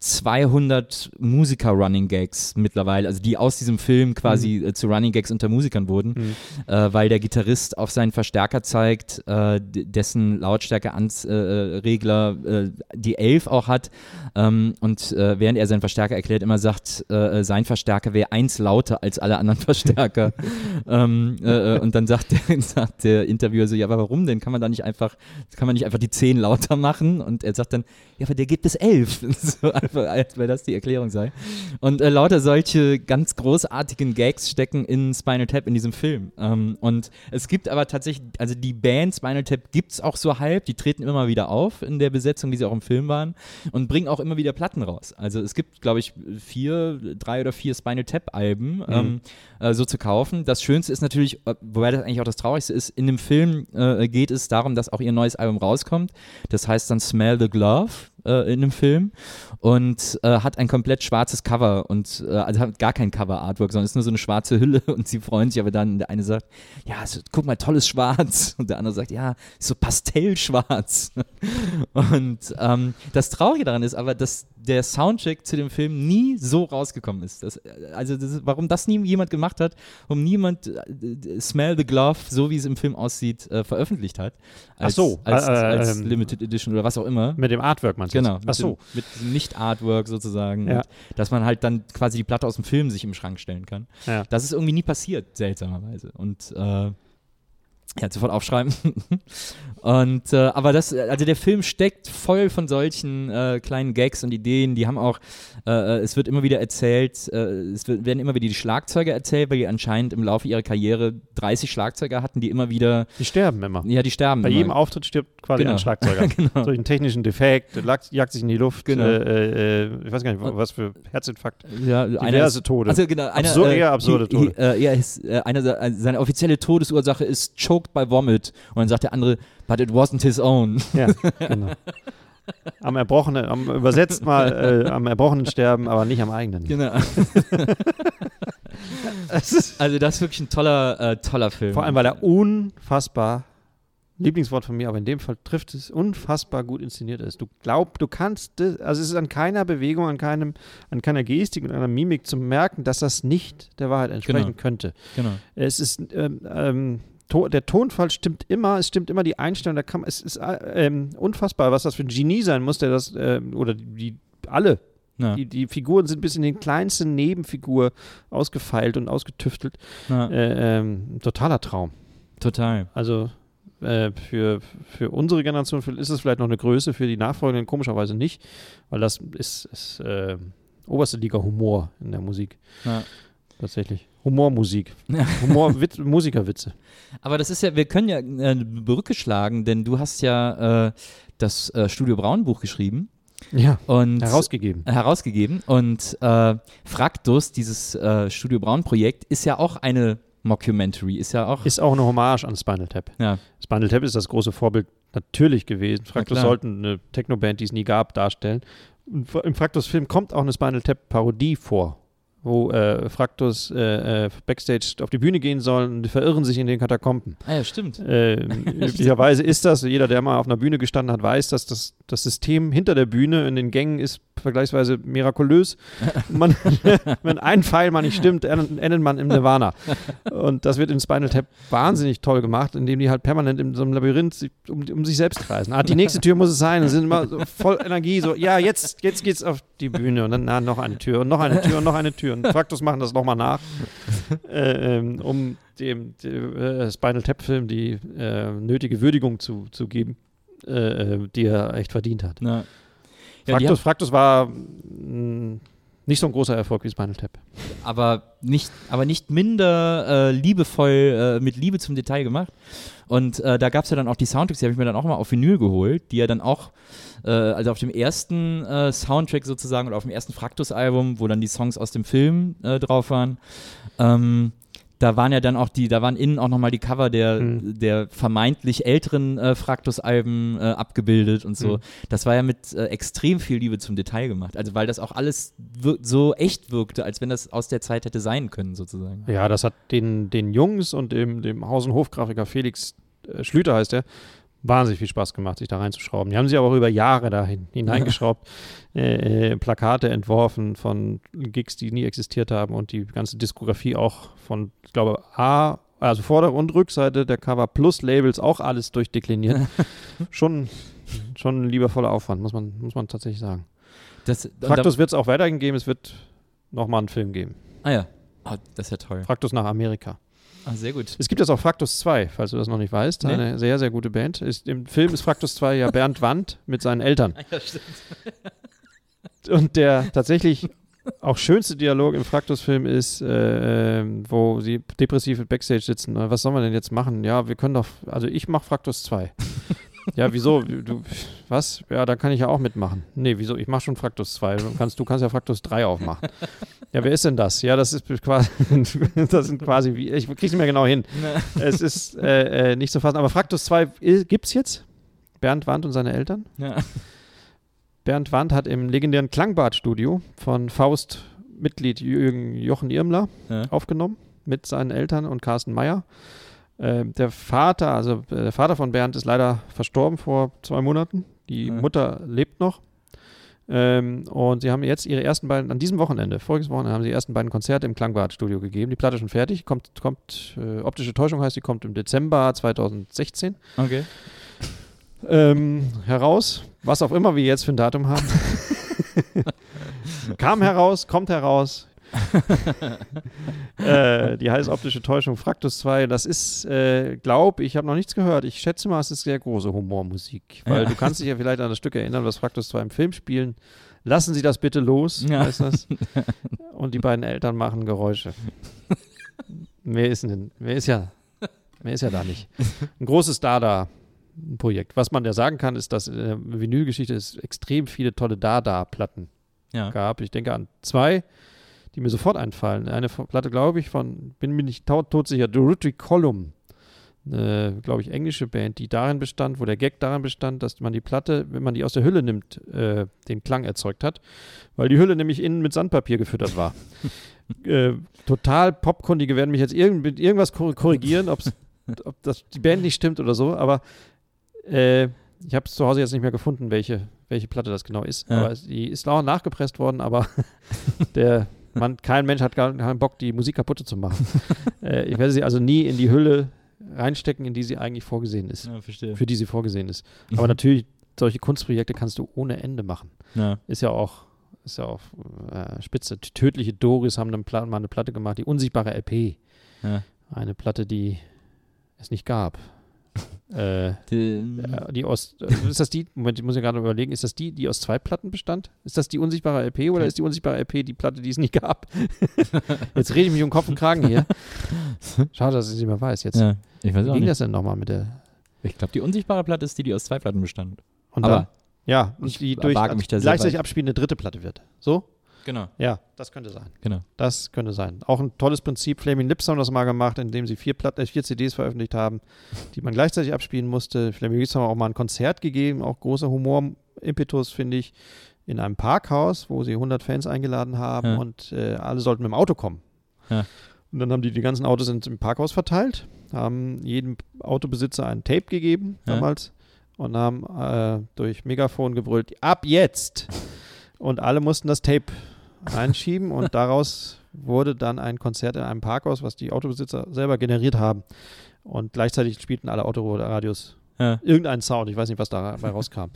200 Musiker-Running-Gags mittlerweile, also die aus diesem Film quasi äh, zu Running-Gags unter Musikern wurden, Mhm. äh, weil der Gitarrist auf seinen Verstärker zeigt, äh, dessen Lautstärke-Regler äh, die 11 auch hat ähm, und äh, während er seinen Verstärker erklärt, immer sagt, äh, sein Verstärker wäre eins lauter als alle anderen Verstärker. ähm, äh, äh, und dann sagt der, sagt der Interviewer so, ja, aber warum denn? Kann man da nicht einfach, kann man nicht einfach die 10 lauter machen? Und er sagt dann, ja, aber der geht bis 11. so einfach, als wäre das die Erklärung sei. Und äh, lauter solche ganz großartigen Gags stecken in Spinal Tap in diesem Film. Ähm, und es gibt aber tatsächlich, also die Band Spinal Tap gibt es auch so halb, die treten immer wieder auf in der Besetzung, wie sie auch im Film waren und bringen auch immer wieder Platten raus. Also es gibt, glaube ich, vier, drei oder vier Spinal Tap Alben ähm, äh, so zu kaufen. Das Schönste ist natürlich, äh, wobei das eigentlich auch das Traurigste ist, in dem Film äh, geht es darum, dass auch ihr neues Album rauskommt. Das heißt dann Smell the Glove äh, in dem Film und äh, hat ein komplett schwarzes Cover und äh, also hat gar kein Cover-Artwork, sondern ist nur so eine schwarze Hülle und sie freuen sich aber dann, der eine sagt, ja, so, guck mal, tolles Schwarz und der andere sagt, ja, so pastellschwarz und ähm, das Traurige daran ist aber, dass der Soundtrack zu dem Film nie so rausgekommen ist. Das, also das warum das nie jemand gemacht hat, um niemand äh, Smell the Glove, so wie es im Film aussieht, äh, veröffentlicht hat. Als, so, als, äh, als ähm, Limited Edition oder was auch immer. Mit dem Artwork, du? Genau, Ach so. mit diesem Nicht-Artwork sozusagen. Ja. Dass man halt dann quasi die Platte aus dem Film sich im Schrank stellen kann. Ja. Das ist irgendwie nie passiert, seltsamerweise. Und äh, Ja, sofort aufschreiben. und äh, aber das, also der Film steckt voll von solchen äh, kleinen Gags und Ideen. Die haben auch, äh, äh es wird immer wieder erzählt, äh, es wird, werden immer wieder die Schlagzeuger erzählt, weil die anscheinend im Laufe ihrer Karriere 30 Schlagzeuger hatten, die immer wieder. Die sterben immer. Ja, die sterben. Bei immer. jedem Auftritt stirbt quasi Genau. ein Schlagzeuger. genau. Durch einen technischen Defekt, lag- jagt sich in die Luft. Genau. Äh, äh, ich weiß gar nicht, was für Herzinfarkt. Ja, Diverse ist, Tode. Also genau, einer, Absur- äh, eher absurde Tode. hi- Äh, ja, ist, äh, einer, äh, seine offizielle Todesursache ist choked by vomit. Und dann sagt der andere, but it wasn't his own. Ja, genau. Am Erbrochenen, am, übersetzt mal, äh, am Erbrochenen sterben, aber nicht am eigenen. genau. also das ist wirklich ein toller, äh, toller Film. Vor allem, weil er unfassbar, Lieblingswort von mir, aber in dem Fall trifft es, unfassbar gut inszeniert ist. Du glaubst, du kannst, also es ist an keiner Bewegung, an, keinem, an keiner Gestik und einer Mimik zu merken, dass das nicht der Wahrheit entsprechen Genau. könnte. Genau. Es ist, ähm, ähm, to der Tonfall stimmt immer, es stimmt immer die Einstellung der Kamera. Es ist äh, ähm, unfassbar, was das für ein Genie sein muss, der das, ähm, oder die, die alle, Ja, die, die Figuren sind bis in den kleinsten Nebenfigur ausgefeilt und ausgetüftelt. ja, Äh, ähm, totaler Traum. total. Also äh, für, für unsere Generation ist es vielleicht noch eine Größe, für die Nachfolgenden komischerweise nicht, weil das ist, ist äh, oberste Liga Humor in der Musik. Ja. Tatsächlich. Humormusik. Humor, Witz, Musikerwitze. Aber das ist ja, wir können ja äh, eine Brücke schlagen, denn du hast ja äh, das äh, Studio Braun Buch geschrieben Ja. und Herausgegeben. herausgegeben und äh, Fraktus, dieses äh, Studio Braun Projekt, ist ja auch eine Mockumentary, ist ja auch Ist auch eine Hommage an Spinal Tap. ja, Spinal Tap ist das große Vorbild natürlich gewesen. Fraktus sollten eine Technoband, die es nie gab, darstellen. Und Im Fraktus-Film kommt auch eine Spinal Tap-Parodie vor, wo äh, Fraktus äh, äh, Backstage auf die Bühne gehen soll und verirren sich in den Katakomben. ah, ja stimmt. Äh, üblicherweise ist das, jeder, der mal auf einer Bühne gestanden hat, weiß, dass das, das System hinter der Bühne in den Gängen ist vergleichsweise mirakulös. Man, wenn ein Pfeil mal nicht stimmt, en- endet man im Nirvana. Und das wird in Spinal Tap wahnsinnig toll gemacht, indem die halt permanent in so einem Labyrinth um, um sich selbst kreisen. Ah, die nächste Tür muss es sein und sind immer so voll Energie, so, ja, jetzt, jetzt geht's auf die Bühne und dann na, noch eine Tür und noch eine Tür und noch eine Tür. Und Fraktus machen das nochmal nach, äh, ähm, um dem, dem äh, Spinal Tap-Film die äh, nötige Würdigung zu, zu geben, äh, äh, die er echt verdient hat. Ja. Ja, Fraktus, Fraktus war mh, nicht so ein großer Erfolg wie Spinal Tap. aber nicht, aber nicht minder äh, liebevoll, äh, mit Liebe zum Detail gemacht. Und äh, da gab es ja dann auch die Soundtracks, die habe ich mir dann auch mal auf Vinyl geholt, die ja dann auch, äh, also auf dem ersten äh, Soundtrack sozusagen oder auf dem ersten Fraktus-Album, wo dann die Songs aus dem Film äh, drauf waren, ähm, da waren ja dann auch die, da waren innen auch nochmal die Cover der, Mhm. der vermeintlich älteren äh, Fraktus-Alben äh, abgebildet und so. Mhm. Das war ja mit äh, extrem viel Liebe zum Detail gemacht. Also weil das auch alles so echt wirkte, als wenn das aus der Zeit hätte sein können, sozusagen. Ja, das hat den, den Jungs und dem, dem Haus- und Hofgrafiker Felix äh, Schlüter heißt er, wahnsinnig viel Spaß gemacht, sich da reinzuschrauben. Die haben sich aber auch über Jahre dahin hineingeschraubt, äh, äh, Plakate entworfen von Gigs, die nie existiert haben und die ganze Diskografie auch von, ich glaube, A, also Vorder- und Rückseite der Cover plus Labels auch alles durchdekliniert. schon, schon ein liebevoller Aufwand, muss man, muss man tatsächlich sagen. Das, Fraktus wird es auch weiterhin geben, es wird nochmal einen Film geben. Da, ah ja, Ah, das ist ja toll. Fraktus nach Amerika. Ah, sehr gut. Es gibt jetzt auch Fraktus 2, falls du das noch nicht weißt. Nee. Eine sehr, sehr gute Band. Ist, Im Film ist Fraktus 2 ja Bernd Wandt mit seinen Eltern. Ja, stimmt. Und der tatsächlich auch schönste Dialog im Fraktus-Film ist, äh, ähm, wo sie depressiv Backstage sitzen. Äh, Was sollen wir denn jetzt machen? Ja, wir können doch, also ich mache Fraktus 2. ja, wieso? Du, was? Ja, da kann ich ja auch mitmachen. Nee, wieso? Ich mache schon Fraktus 2. Du kannst, du kannst ja Fraktus 3 aufmachen. ja, wer ist denn das? Ja, das ist quasi, das sind quasi, wie, ich krieg's nicht mehr genau hin. es ist äh, äh, nicht zu fassen. Aber Fraktus 2 i- gibt's jetzt. Bernd Wandt und seine Eltern. Ja. Bernd Wandt hat im legendären Klangbad-Studio von Faust Mitglied Jürgen Jochen Irmler Ja. aufgenommen mit seinen Eltern und Carsten Meyer. Ähm, der Vater, also äh, der Vater von Bernd ist leider verstorben vor zwei Monaten. Die Ja. Mutter lebt noch. Ähm, und sie haben jetzt ihre ersten beiden, an diesem Wochenende, voriges Wochenende, haben sie die ersten beiden Konzerte im Klangbad-Studio gegeben. Die Platte ist schon fertig, kommt, kommt äh, optische Täuschung heißt, die kommt im Dezember 2016 Okay. ähm, heraus, was auch immer wir jetzt für ein Datum haben. Kam heraus, kommt heraus. äh, die heißt optische Täuschung Fraktus 2. Das ist, äh, glaub, ich habe noch nichts gehört. Ich schätze mal, es ist sehr große Humormusik. Weil Ja. du kannst dich ja vielleicht an das Stück erinnern, was Fraktus 2 im Film spielen. Lassen Sie das bitte los, Ja. heißt das. Und die beiden Eltern machen Geräusche. mehr ist, denn, mehr ist ja, mehr ist ja da nicht. Ein großes Dada-Projekt. Was man ja sagen kann, ist, dass in der Vinylgeschichte es extrem viele tolle Dada-Platten Ja. gab. Ich denke an zwei, die mir sofort einfallen. Eine Platte, glaube ich, von, bin mir nicht todsicher, The Rotary Column. Eine, glaube ich, englische Band, die darin bestand, wo der Gag darin bestand, dass man die Platte, wenn man die aus der Hülle nimmt, äh, den Klang erzeugt hat, weil die Hülle nämlich innen mit Sandpapier gefüttert war. äh, total Popkundige werden mich jetzt irgend, mit irgendwas kor- korrigieren, ob das die Band nicht stimmt oder so, aber äh, ich habe es zu Hause jetzt nicht mehr gefunden, welche, welche Platte das genau ist. Ja. Aber die ist lauer nachgepresst worden, aber der man, kein Mensch hat gar keinen Bock, die Musik kaputt zu machen. äh, ich werde sie also nie in die Hülle reinstecken, in die sie eigentlich vorgesehen ist. ja, verstehe. Für die sie vorgesehen ist. Aber natürlich, solche Kunstprojekte kannst du ohne Ende machen. Ja. Ist ja auch, ist ja auch äh, spitze. Die tödliche Doris haben Pla mal eine Platte gemacht, die unsichtbare LP. Ja. Eine Platte, die es nicht gab. Äh, Die, ja, die aus, äh, ist das die, Moment, ich muss ja gerade überlegen, ist das die, die aus zwei Platten bestand? Ist das die unsichtbare LP oder ist die unsichtbare LP die Platte, die es nicht gab? Jetzt rede ich mich um Kopf und Kragen hier. Schade, dass ich es nicht mehr weiß. Jetzt, ja. Ich weiß wie ging nicht. das denn nochmal mit der? Ich glaube, die unsichtbare Platte ist die, die aus zwei Platten bestand. Und Aber dann, ja, und ich die durch mich da gleichzeitig abspielende dritte Platte wird. So? Genau, Ja, das könnte sein. genau. Das könnte sein. Auch ein tolles Prinzip. Flaming Lips haben das mal gemacht, indem sie vier, Platten, äh, vier CDs veröffentlicht haben, die man gleichzeitig abspielen musste. Flaming Lips haben auch mal ein Konzert gegeben, auch großer Humor-Impetus, finde ich, in einem Parkhaus, wo sie 100 Fans eingeladen haben Ja. und äh, alle sollten mit dem Auto kommen. Ja. Und dann haben die die ganzen Autos im Parkhaus verteilt, haben jedem Autobesitzer ein Tape gegeben Ja. damals und haben äh, durch Megafon gebrüllt, ab jetzt! Und alle mussten das Tape einschieben und daraus wurde dann ein Konzert in einem Parkhaus, was die Autobesitzer selber generiert haben. Und gleichzeitig spielten alle Autoradios Ja. irgendeinen Sound. Ich weiß nicht, was dabei rauskam.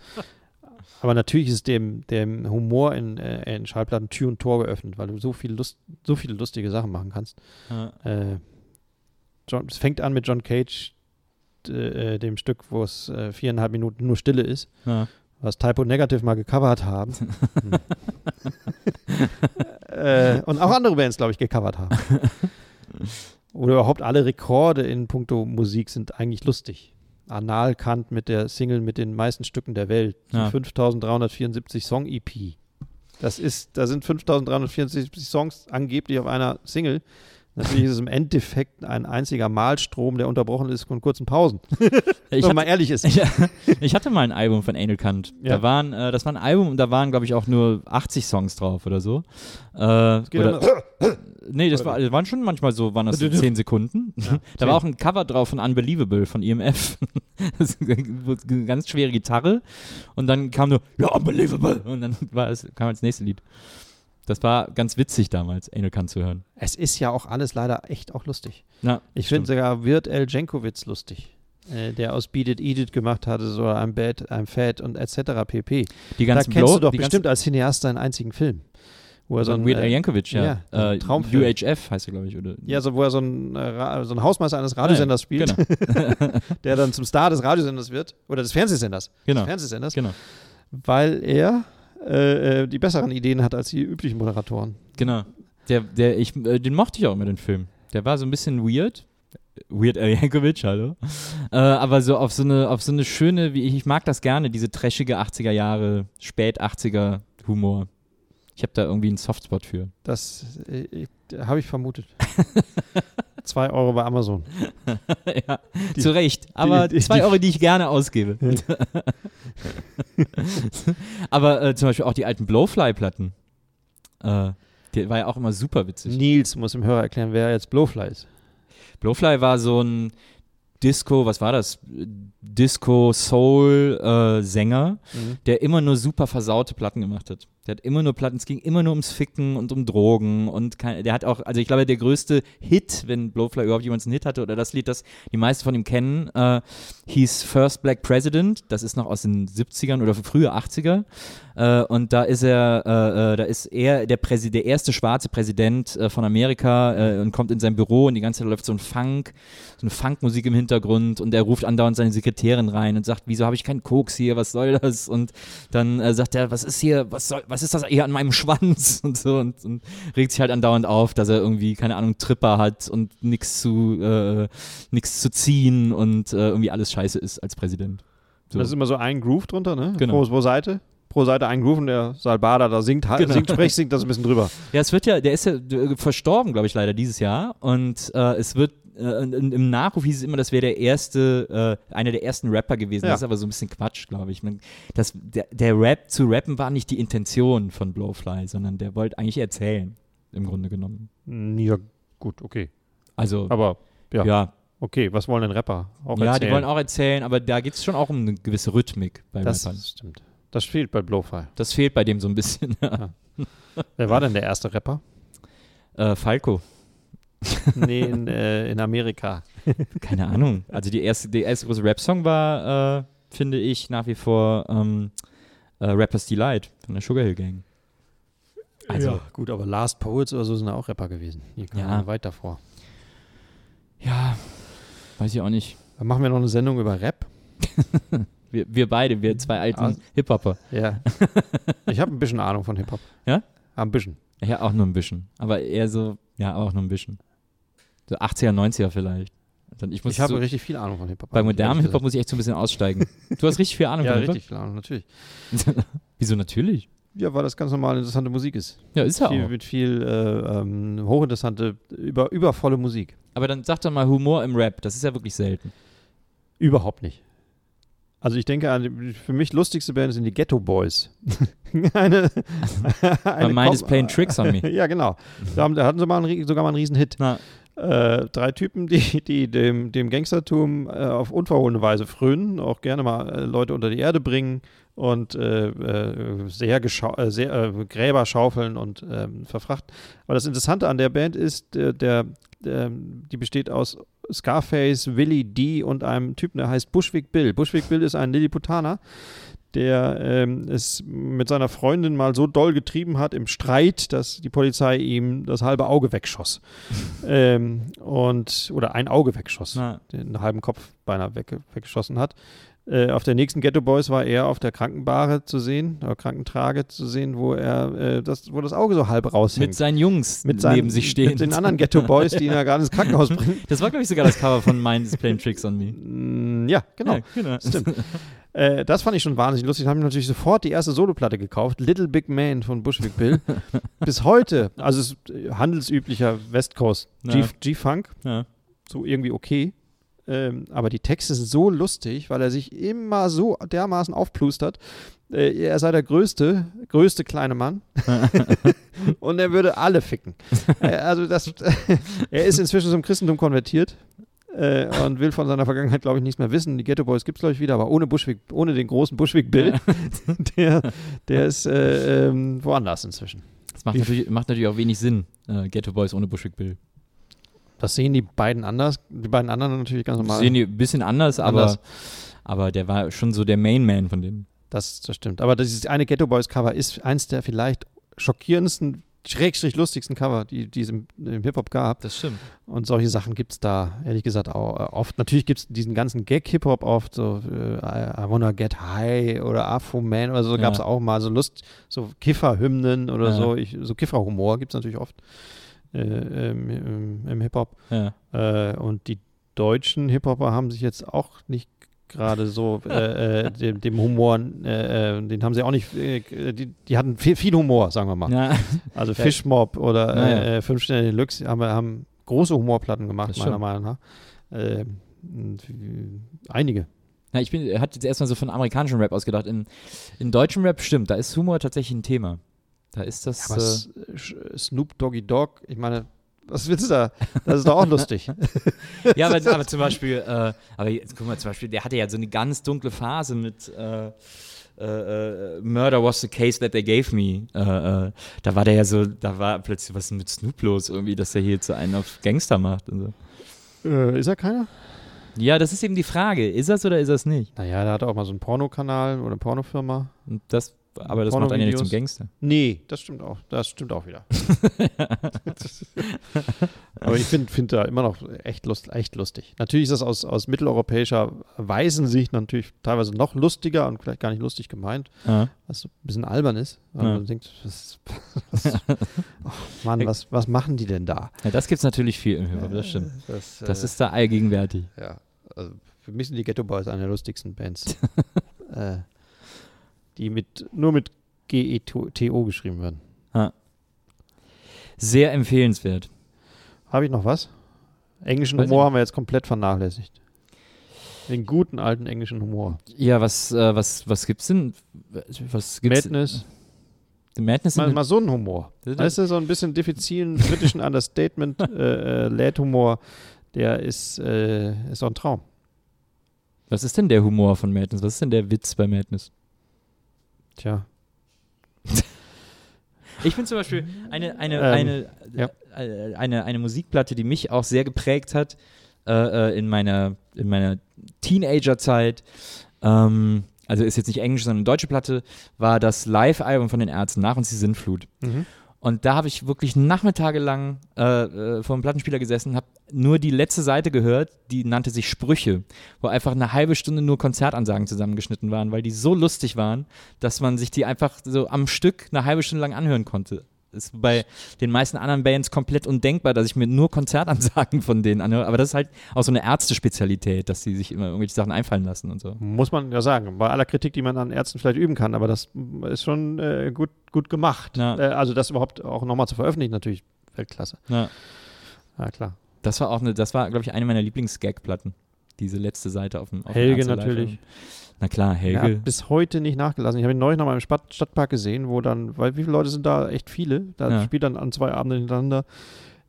Aber natürlich ist dem, dem Humor in, äh, in Schallplatten Tür und Tor geöffnet, weil du so, viel Lust, so viele lustige Sachen machen kannst. Ja. Äh, John, es fängt an mit John Cage, äh, dem Stück, wo es äh, viereinhalb Minuten nur Stille ist Ja. Was Typo Negative mal gecovert haben. Hm. äh, und auch andere Bands, glaube ich, gecovert haben. Oder überhaupt alle Rekorde in puncto Musik sind eigentlich lustig. Analkant mit der Single mit den meisten Stücken der Welt. Die Ja. 5374 Song EP. Das ist, da sind 5374 Songs angeblich auf einer Single. Natürlich ist es im Endeffekt ein einziger Malstrom, der unterbrochen ist von kurzen Pausen. Ich, Wenn man ehrlich ist. ich, ich hatte mal ein Album von Anal Kant. Ja. Da waren, äh, das war ein Album und da waren, glaube ich, auch nur 80 Songs drauf oder so. Äh, oder, nee, das, war, das waren schon manchmal so, waren das so 10 Sekunden. da war auch ein Cover drauf von Unbelievable von EMF. das ist eine ganz schwere Gitarre. Und dann kam nur, ja, Unbelievable. Und dann war es, kam das nächste Lied. Das war ganz witzig damals, Anal Kant zu hören. Es ist ja auch alles leider echt auch lustig. Na, Ich finde sogar Wirt L. Jenkowitz lustig. Äh, der aus Beat It, Eat It gemacht hatte, so I'm Bad, I'm Fat und etc. pp. die Da ganzen kennst Blow, du doch bestimmt als Cineast seinen einzigen Film. Wo er so ein, Weird Al äh, Yankovic, ja. ja, äh, Traumfilm. UHF heißt er, glaube ich. Oder? ja, so, wo er so ein, äh, so ein Hausmeister eines Radiosenders spielt, Genau, der dann zum Star des Radiosenders wird, oder des Fernsehsenders, genau, des Fernsehsenders, genau. weil er äh, äh, die besseren Ideen hat als die üblichen Moderatoren. Genau. Der, der, ich, äh, den mochte ich auch immer, den Film. Der war so ein bisschen weird. Weird Al Yankovic, hallo. Äh, aber so auf so eine, auf so eine schöne, wie ich, ich mag das gerne, diese trashige 80er Jahre, spät 80er Humor. Ich habe da irgendwie einen Softspot für. Das äh, habe ich vermutet. Zwei Euro bei Amazon. ja, Die- zu Recht. Aber die- zwei die- Euro, die ich gerne ausgebe. aber äh, zum Beispiel auch die alten Blowfly-Platten. Äh, die war ja auch immer super witzig. Nils muss dem Hörer erklären, wer jetzt Blowfly ist. Blowfly war so ein Disco, was war das? Disco-Soul-Sänger, Mhm. der immer nur super versaute Platten gemacht hat. Der hat immer nur Platten, es ging immer nur ums Ficken und um Drogen und kein, der hat auch, also ich glaube, der größte Hit, wenn Blowfly überhaupt jemals einen Hit hatte oder das Lied, das die meisten von ihm kennen, äh, hieß First Black President. Das ist noch aus den 70ern oder frühe 80er. Äh, und da ist er, äh, äh, da ist er der, Präsi der erste schwarze Präsident äh, von Amerika äh, und kommt in sein Büro und die ganze Zeit läuft so ein Funk, so eine Funkmusik im Hintergrund und er ruft andauernd seine Sekretärin rein und sagt, wieso habe ich keinen Koks hier, was soll das? Und dann sagt er, was ist hier, was soll, was ist das hier an meinem Schwanz und so und, und regt sich halt andauernd auf, dass er irgendwie, keine Ahnung, Tripper hat und nichts zu, äh, nichts zu ziehen und äh, irgendwie alles scheiße ist als Präsident. So. Das ist immer so ein Groove drunter, ne? Genau. Pro, pro Seite. Pro Seite ein Groove und der Salbada da singt, halt- Genau. singt, spricht, singt das ein bisschen drüber. Ja, es wird ja, der ist ja äh, verstorben, glaube ich, leider dieses Jahr. Und äh, es wird, äh, im Nachruf hieß es immer, das wäre der erste, äh, einer der ersten Rapper gewesen. Ja. Das ist aber so ein bisschen Quatsch, glaube ich. Man, das, der, der Rap zu rappen war nicht die Intention von Blowfly, sondern der wollte eigentlich erzählen, im Grunde genommen. Ja, gut, okay. Also, Aber ja, ja, okay, was wollen denn Rapper auch ja, erzählen? die wollen auch erzählen, aber da geht es schon auch um eine gewisse Rhythmik bei das Rappern. stimmt. Das fehlt bei Blowfly. Das fehlt bei dem so ein bisschen. Wer war denn der erste Rapper? äh, Falco, nee, in, äh, in Amerika. keine Ahnung. Also die erste, der erste große Rap-Song war, äh, finde ich, nach wie vor ähm, äh, Rapper's Delight von der Sugar Hill Gang. Also, ja, gut, aber Last Poets oder so sind auch Rapper gewesen. Die kamen Ja. weit davor. ja, weiß ich auch nicht. Dann machen wir noch eine Sendung über Rap. Wir, wir beide, wir zwei alten Ah. Hip-Hopper. Ja. ich habe ein bisschen Ahnung von Hip-Hop. Ja? Ein bisschen. Ja, auch nur ein bisschen. Aber eher so, ja, auch nur ein bisschen. So 80er, 90er vielleicht. Dann ich muss Ich habe so, richtig viel Ahnung von Hip-Hop. bei modernem. Hip-Hop muss ich echt so ein bisschen aussteigen. Du hast richtig viel Ahnung Ja, von richtig viel Ahnung, natürlich. Hip-Hop? Wieso natürlich? Ja, weil das ganz normal interessante Musik ist. Ja, ist ja viel, auch. Mit viel äh, ähm, hochinteressante, über, übervolle Musik. Aber dann sag doch mal Humor im Rap. Das ist ja wirklich selten. Überhaupt nicht. Also ich denke, an für mich lustigste Band sind die Ghetto Boys. eine, Weil mine is playing tricks on me. ja, genau. Da, haben, da hatten sie mal einen, sogar mal einen riesen Hit. Na, Äh, drei Typen, die, die dem, dem Gangstertum äh, auf unverhohlene Weise frönen, auch gerne mal äh, Leute unter die Erde bringen und äh, äh, sehr, äh, sehr Gräber schaufeln und ähm, verfrachten. Aber das Interessante an der Band ist, der, der, die besteht aus Scarface, Willie D und einem Typen, der heißt Bushwick Bill. Bushwick Bill ist ein Lilliputaner, der ähm, es mit seiner Freundin mal so doll getrieben hat im Streit, dass die Polizei ihm das halbe Auge wegschoss. ähm, und, oder ein Auge wegschoss, na, den halben Kopf beinahe weg, weggeschossen hat. Äh, auf der nächsten Ghetto Boys war er auf der Krankenbahre zu sehen, oder Krankentrage zu sehen, wo er äh, das, wo das Auge so halb raushängt. mit seinen Jungs Mit seinen- neben sich stehen. Mit den anderen Ghetto Boys, die ihn ja gerade ins Krankenhaus bringen. Das war, glaube ich, sogar das Cover von Mine is playing tricks on me. Mm, Ja, genau. Ja, genau. Stimmt. Äh, das fand ich schon wahnsinnig lustig. Haben natürlich sofort die erste Soloplatte gekauft. Little Big Man von Bushwick Bill. Bis heute, also äh, handelsüblicher West Coast G-Funk, Ja. so irgendwie okay. Ähm, aber die Texte sind so lustig, weil er sich immer so dermaßen aufplustert. Äh, er sei der größte, größte kleine Mann. Und er würde alle ficken. äh, also das, er ist inzwischen zum Christentum konvertiert. Äh, und will von seiner Vergangenheit, glaube ich, nichts mehr wissen. Die Ghetto Boys gibt es, glaube ich, wieder, aber ohne Bushwick, ohne den großen Bushwick Bill. der, der ist äh, ähm, woanders inzwischen. Das macht natürlich, macht natürlich auch wenig Sinn, äh, Ghetto Boys ohne Bushwick Bill. Das sehen die beiden anders. Die beiden anderen natürlich ganz normal. Sehen die ein bisschen anders, Anders. aber aber der war schon so der Main Man von dem. Das, das stimmt. Aber dieses eine Ghetto Boys Cover ist eins der vielleicht schockierendsten, schrägstrich lustigsten Cover, die, die es im, im Hip-Hop gab. Das stimmt. Und solche Sachen gibt es da, ehrlich gesagt, auch äh, oft. Natürlich gibt es diesen ganzen Gag-Hip-Hop oft, so äh, I, I Wanna Get High oder Afro Man oder so, Ja. gab es auch mal so Lust, so Kiffer-Hymnen oder Ja. so. Ich, so Kiffer-Humor gibt es natürlich oft äh, ähm, im, im Hip-Hop. Ja. Äh, und die deutschen Hip-Hopper haben sich jetzt auch nicht gerade so äh, äh, dem, dem Humor, äh, äh, den haben sie auch nicht, die, die hatten viel, viel Humor, sagen wir mal. Ja, Also Fishmob oder Ja, ja. Fünf Sterne Deluxe haben, haben große Humorplatten gemacht, meiner. Meinung nach. Äh, und, äh, einige. Na, ich bin, hatte jetzt erstmal so von amerikanischem Rap ausgedacht. In, in deutschem Rap stimmt, da ist Humor tatsächlich ein Thema. Da ist das. Äh, S- Sch- Snoop Doggy Dogg, ich meine, Was willst du da? Das ist doch auch lustig. ja, aber, aber zum Beispiel, äh, aber jetzt, guck mal, zum Beispiel, der hatte ja so eine ganz dunkle Phase mit äh, äh, äh Murder was the case that they gave me. Äh, äh, da war der ja so, da war plötzlich was mit Snoop los irgendwie, dass er hier zu einen auf Gangster macht und so. ist er keiner? Ja, das ist eben die Frage. Ist das oder ist das nicht? Naja, der hat auch mal so einen Pornokanal oder eine Pornofirma. Und das aber das macht einen ja nicht zum Gangster. Nee, das stimmt auch. Das stimmt auch wieder. Aber ich finde find da immer noch echt, lust, echt lustig. Natürlich ist das aus, aus mitteleuropäischer Waisensicht natürlich teilweise noch lustiger und vielleicht gar nicht lustig gemeint, ja. was so ein bisschen albern ist. Weil ja. man denkt, was, was, oh Mann, was, was machen die denn da? Ja, das gibt es natürlich viel im Hip-Hop, das stimmt. Das, das äh, ist da allgegenwärtig. Ja, also für mich sind die Ghetto Boys eine der lustigsten Bands. äh, die mit, nur mit G-E-T-O geschrieben werden. Ah. Sehr empfehlenswert. Habe ich noch was? Englischen Weiß Humor haben wir jetzt komplett vernachlässigt. Den guten alten englischen Humor. Ja, was, äh, was, was gibt's denn? Was gibt's Madness. Madness mal, mal so ein Humor. Weißt du, so ein bisschen diffizilen britischen Understatement, äh, äh, Lad-Humor, der ist, äh, ist auch ein Traum. Was ist denn der Humor von Madness? Was ist denn der Witz bei Madness? Tja. Ich bin zum Beispiel eine, eine, ähm, eine, ja. äh, eine, eine Musikplatte, die mich auch sehr geprägt hat äh, äh in meiner, in meiner Teenagerzeit. Ähm, also ist jetzt nicht Englisch, sondern eine deutsche Platte, war das Live-Album von den Ärzten nach uns die Sinnflut. Mhm. Und da habe ich wirklich nachmittagelang äh, äh, vor dem Plattenspieler gesessen, habe nur die letzte Seite gehört, die nannte sich Sprüche, wo einfach eine halbe Stunde nur Konzertansagen zusammengeschnitten waren, weil die so lustig waren, dass man sich die einfach so am Stück eine halbe Stunde lang anhören konnte ist bei den meisten anderen Bands komplett undenkbar, dass ich mir nur Konzertansagen von denen anhöre. Aber das ist halt auch so eine Ärztespezialität, dass sie sich immer irgendwelche Sachen einfallen lassen und so. Muss man ja sagen. Bei aller Kritik, die man an Ärzten vielleicht üben kann, aber das ist schon äh, gut, gut gemacht. Ja. Äh, also das überhaupt auch nochmal zu veröffentlichen, natürlich Weltklasse. Ja, ja klar. Das war auch eine, das war, glaube ich, eine meiner Lieblings-Gag-Platten. Diese letzte Seite auf dem auf Helge natürlich. Na klar, Helge. Ja, bis heute nicht nachgelassen. Ich habe ihn neulich noch mal im Stadt, Stadtpark gesehen, wo dann, weil wie viele Leute sind da? Echt viele. Da ja. spielt dann an zwei Abenden hintereinander.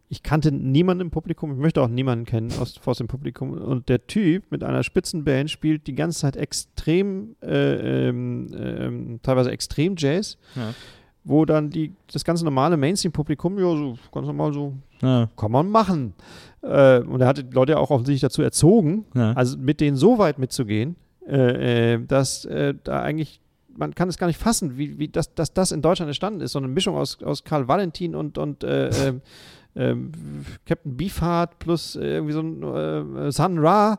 Ich kannte niemanden im Publikum, ich möchte auch niemanden kennen aus, aus dem Publikum. Und der Typ mit einer Spitzenband spielt die ganze Zeit extrem, äh, ähm, äh, teilweise extrem Jazz. Ja wo dann die, das ganze normale Mainstream-Publikum, ja, so ganz normal so, ja. kann man machen. Äh, und er hat die Leute auch offensichtlich dazu erzogen, ja. also mit denen so weit mitzugehen, äh, äh, dass äh, da eigentlich man kann es gar nicht fassen, wie, wie das, dass das in Deutschland entstanden ist. So eine Mischung aus, aus Karl Valentin und, und äh, äh, äh, Captain Beefheart plus irgendwie so ein äh, Sun Ra.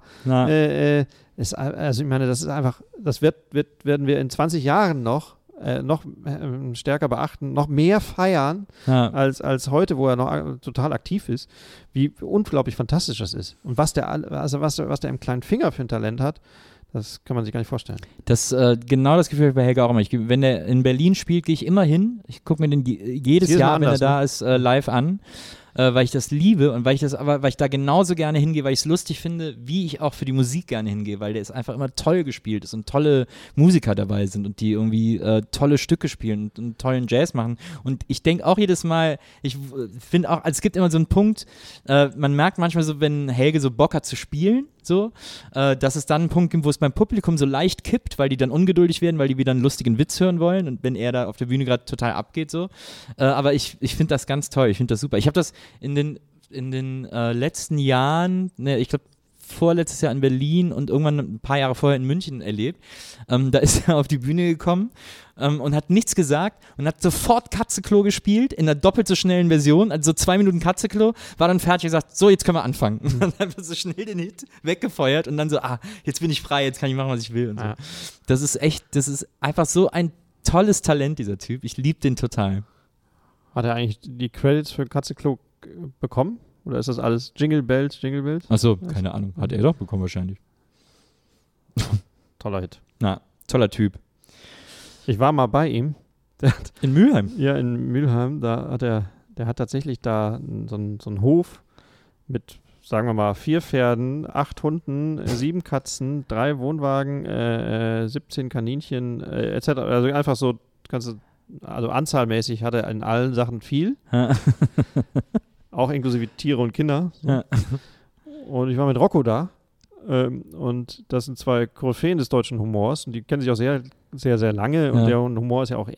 Ist, also ich meine, das ist einfach, das wird, wird, werden wir in 20 Jahren noch noch stärker beachten, noch mehr feiern ja. als, als heute, wo er noch total aktiv ist, wie unglaublich fantastisch das ist. Und was der, also was, was der im kleinen Finger für ein Talent hat, das kann man sich gar nicht vorstellen. Das, äh, genau das Gefühl bei Helga auch immer. Ich, wenn er in Berlin spielt, gehe ich immer hin. Ich gucke mir den jedes, jedes Jahr, wenn er da ne? ist, äh, live an äh, weil ich das liebe und weil ich das aber, weil ich da genauso gerne hingehe, weil ich es lustig finde, wie ich auch für die Musik gerne hingehe, weil der ist einfach immer toll gespielt ist und tolle Musiker dabei sind und die irgendwie äh, tolle Stücke spielen und, und, tollen Jazz machen. Und ich denke auch jedes Mal, ich finde auch, also es gibt immer so einen Punkt, äh, man merkt manchmal so, wenn Helge so Bock hat zu spielen, so, äh, dass es dann einen Punkt gibt, wo es beim Publikum so leicht kippt, weil die dann ungeduldig werden, weil die wieder einen lustigen Witz hören wollen und wenn er da auf der Bühne gerade total abgeht, so. Äh, aber ich, ich finde das ganz toll, ich finde das super. Ich habe das in den, in den äh, letzten Jahren, ne, ich glaube, vorletztes Jahr in Berlin und irgendwann ein paar Jahre vorher in München erlebt. Ähm, da ist er auf die Bühne gekommen ähm, und hat nichts gesagt und hat sofort Katzeklo gespielt in einer doppelt so schnellen Version. Also zwei Minuten Katzeklo, war dann fertig und gesagt, so, jetzt können wir anfangen. Und dann so schnell den Hit weggefeuert und dann so, ah, jetzt bin ich frei, jetzt kann ich machen, was ich will. Und so. Ja. Das ist echt, das ist einfach so ein tolles Talent, dieser Typ. Ich liebe den total. Hat er eigentlich die Credits für Katzeklo bekommen? Oder ist das alles Jingle Bells, Jingle Bells? Achso, keine Ahnung. Hat er doch bekommen wahrscheinlich. Toller Hit. Na, toller Typ. Ich war mal bei ihm. in Mülheim? Ja, in Mülheim. Da hat er, der hat tatsächlich da so einen so Hof mit, sagen wir mal, vier Pferden, acht Hunden, äh, sieben Katzen, drei Wohnwagen, äh, 17 äh, Kaninchen, äh, etc. Also einfach so, ganze, also anzahlmäßig hat er in allen Sachen viel. auch inklusive Tiere und Kinder. So. Ja. Und ich war mit Rocco da. Ähm, und das sind zwei Koryphäen des deutschen Humors. Und die kennen sich auch sehr, sehr, sehr lange. Und Ja. der Humor ist ja auch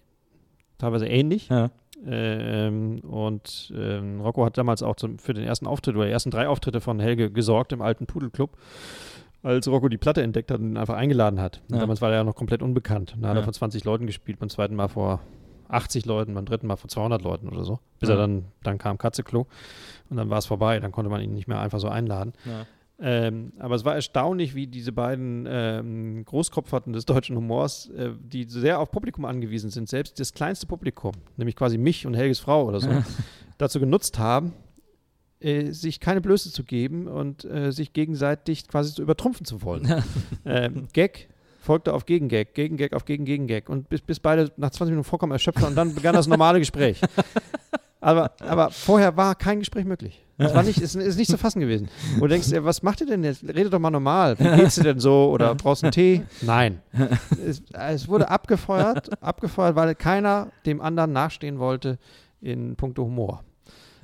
teilweise ähnlich. Ja. Ähm, und ähm, Rocco hat damals auch zum, für den ersten Auftritt oder die ersten drei Auftritte von Helge gesorgt im alten Pudelclub, als Rocco die Platte entdeckt hat und ihn einfach eingeladen hat. Und Ja. Damals war er ja noch komplett unbekannt. Und Da hat er vor 20 Leuten gespielt, beim zweiten Mal vor 80 Leuten, beim dritten Mal vor 200 Leuten oder so. Bis Ja. er dann, dann kam Katzeklo und dann war es vorbei. Dann konnte man ihn nicht mehr einfach so einladen. Ja. Ähm, aber es war erstaunlich, wie diese beiden ähm, Großkopferten des deutschen Humors, äh, die sehr auf Publikum angewiesen sind, selbst das kleinste Publikum, nämlich quasi mich und Helges Frau oder so, dazu genutzt haben, äh, sich keine Blöße zu geben und äh, sich gegenseitig quasi zu übertrumpfen zu wollen. ähm, Gag folgte auf Gegengag, Gegengag auf Gegen Gegengag und bis, bis beide nach 20 Minuten vollkommen erschöpft waren und dann begann das normale Gespräch. Aber, aber vorher war kein Gespräch möglich. Es war nicht, ist, ist nicht zu fassen gewesen. Und du denkst, was macht ihr denn jetzt? Redet doch mal normal. Wie geht's dir denn so? Oder brauchst du einen Tee? Nein. Es, es wurde abgefeuert, abgefeuert, weil keiner dem anderen nachstehen wollte in puncto Humor.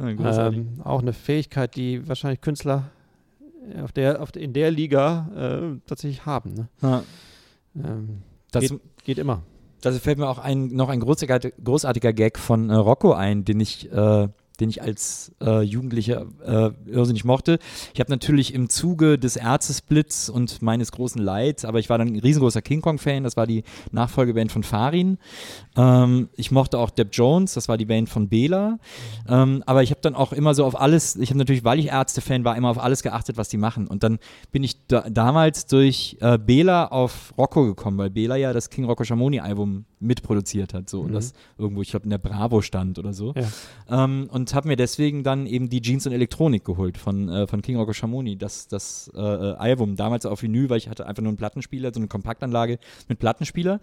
Ähm, auch eine Fähigkeit, die wahrscheinlich Künstler auf der, auf in der Liga äh, tatsächlich haben. Ne? Ja. Ähm, Das, geht, geht immer. das fällt mir auch ein, noch ein großartiger, großartiger Gag von äh, Rocco ein, den ich, äh, den ich als äh, Jugendlicher äh, irrsinnig mochte. Ich habe natürlich im Zuge des Ärzesplits und meines großen Leids, aber ich war dann ein riesengroßer King Kong-Fan, das war die Nachfolgeband von Farin. Ähm, ich mochte auch Deb Jones, das war die Band von Bela. Ähm, aber ich habe dann auch immer so auf alles, ich habe natürlich, weil ich Ärzte-Fan war, immer auf alles geachtet, was die machen. Und dann bin ich da, damals durch äh, Bela auf Rocco gekommen, weil Bela ja das King Rocco Schamoni-Album mitproduziert hat. So. Und Mhm. das irgendwo, ich glaube, in der Bravo stand oder so. Ja. Ähm, und habe mir deswegen dann eben die Jeans und Elektronik geholt von, äh, von King Rocco Schamoni, das, das äh, Album. Damals auf Vinyl, weil ich hatte einfach nur einen Plattenspieler, so eine Kompaktanlage mit Plattenspieler.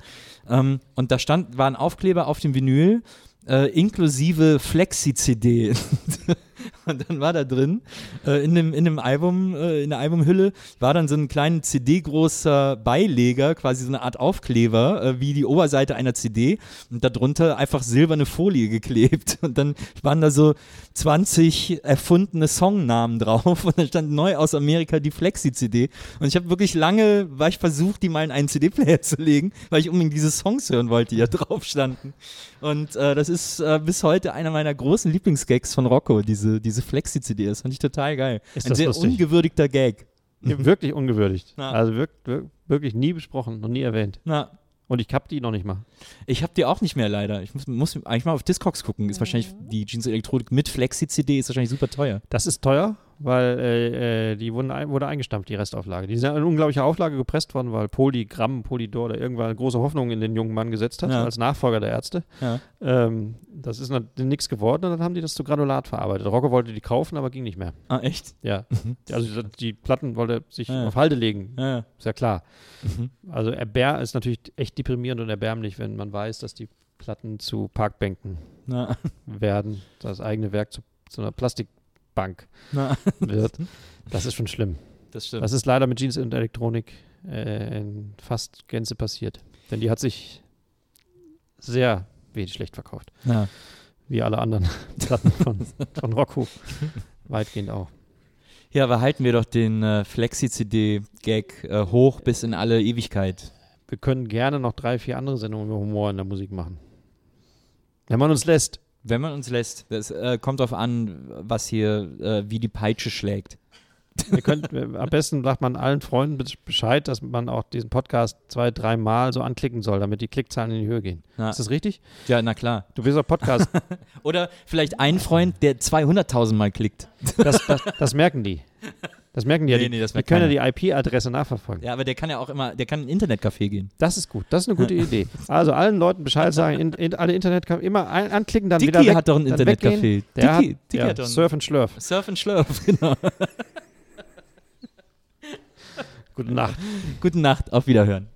Ähm, und da stand, war ein Aufkleber auf dem Vinyl, äh, inklusive Flexi-CD. und dann war da drin, äh, in, dem, in dem Album, äh, in der Albumhülle, war dann so ein kleiner CD-großer Beileger, quasi so eine Art Aufkleber, äh, wie die Oberseite einer CD. Und darunter einfach silberne Folie geklebt. Und dann waren da so 20 erfundene Songnamen drauf. Und dann stand neu aus Amerika die Flexi-CD. Und ich habe wirklich lange, war ich versucht, die mal in einen CD-Player zu legen, weil ich unbedingt diese Songs hören wollte, die da drauf standen. Und äh, das ist äh, bis heute einer meiner großen Lieblingsgags von Rocco, diese, diese Flexi-CD. Das fand ich total geil. Ist Ein das sehr lustig? ungewürdigter Gag. Wirklich ungewürdigt. Ja. Also wirk, wirk, wirklich nie besprochen, noch nie erwähnt. Na, Und ich hab die noch nicht mal. ich habe die auch nicht mehr leider. Ich muss, muss eigentlich mal auf Discogs gucken. Ist wahrscheinlich die Jeans Elektronik mit Flexi-CD ist wahrscheinlich super teuer. Das ist teuer, weil äh, äh, die wurden wurde eingestampft, die Restauflage. Die sind in unglaublicher Auflage gepresst worden, weil Polygramm, Polydor oder irgendwann große Hoffnung in den jungen Mann gesetzt hat, Ja. als Nachfolger der Ärzte. Ja. Ähm, das ist nichts geworden und dann haben die das zu Granulat verarbeitet. Rocco wollte die kaufen, aber ging nicht mehr. Ah, echt? Ja. Also die- die Platten wollte er sich Ja. auf Halde legen, ist ja klar. Mhm. Also erbär ist natürlich echt deprimierend und erbärmlich, wenn man weiß, dass die Platten zu Parkbänken werden, das eigene Werk zu, zu einer Plastikbank na, wird. Das ist schon schlimm. das stimmt. Das ist leider mit Jeans und Elektronik äh, in fast Gänze passiert. Denn die hat sich sehr wenig schlecht verkauft. ja. Wie alle anderen Platten von, von Rocco. Weitgehend auch. ja, aber halten wir doch den äh, Flexi-CD-Gag äh, hoch bis in alle Ewigkeit. Wir können gerne noch drei, vier andere Sendungen über Humor in der Musik machen. Wenn man uns lässt. Wenn man uns lässt. Das äh, kommt darauf an, was hier, äh, wie die Peitsche schlägt. Können, wir, am besten sagt man allen Freunden be- Bescheid, dass man auch diesen Podcast zwei, dreimal so anklicken soll, damit die Klickzahlen in die Höhe gehen. Ja. Ist das richtig? Ja, na klar. Du bist auch Podcast. Oder vielleicht ein Freund, der 200.000 Mal klickt. Das, das, das merken die. Das merken die ja. Nee, Die, nee, das die können ja die IP-Adresse nachverfolgen. Ja, aber der kann ja auch immer, der kann in ein Internetcafé gehen. Das ist gut. Das ist eine gute Idee. Also allen Leuten Bescheid sagen, in, in alle Internet immer ein, anklicken, dann wieder Dicky weg, hat doch ein Internetcafé. Der hat, Dicky, Dicky ja, hat doch Surf and Schlurf. Surf and Schlurf, genau. Gute Nacht. Gute Nacht, auf Wiederhören.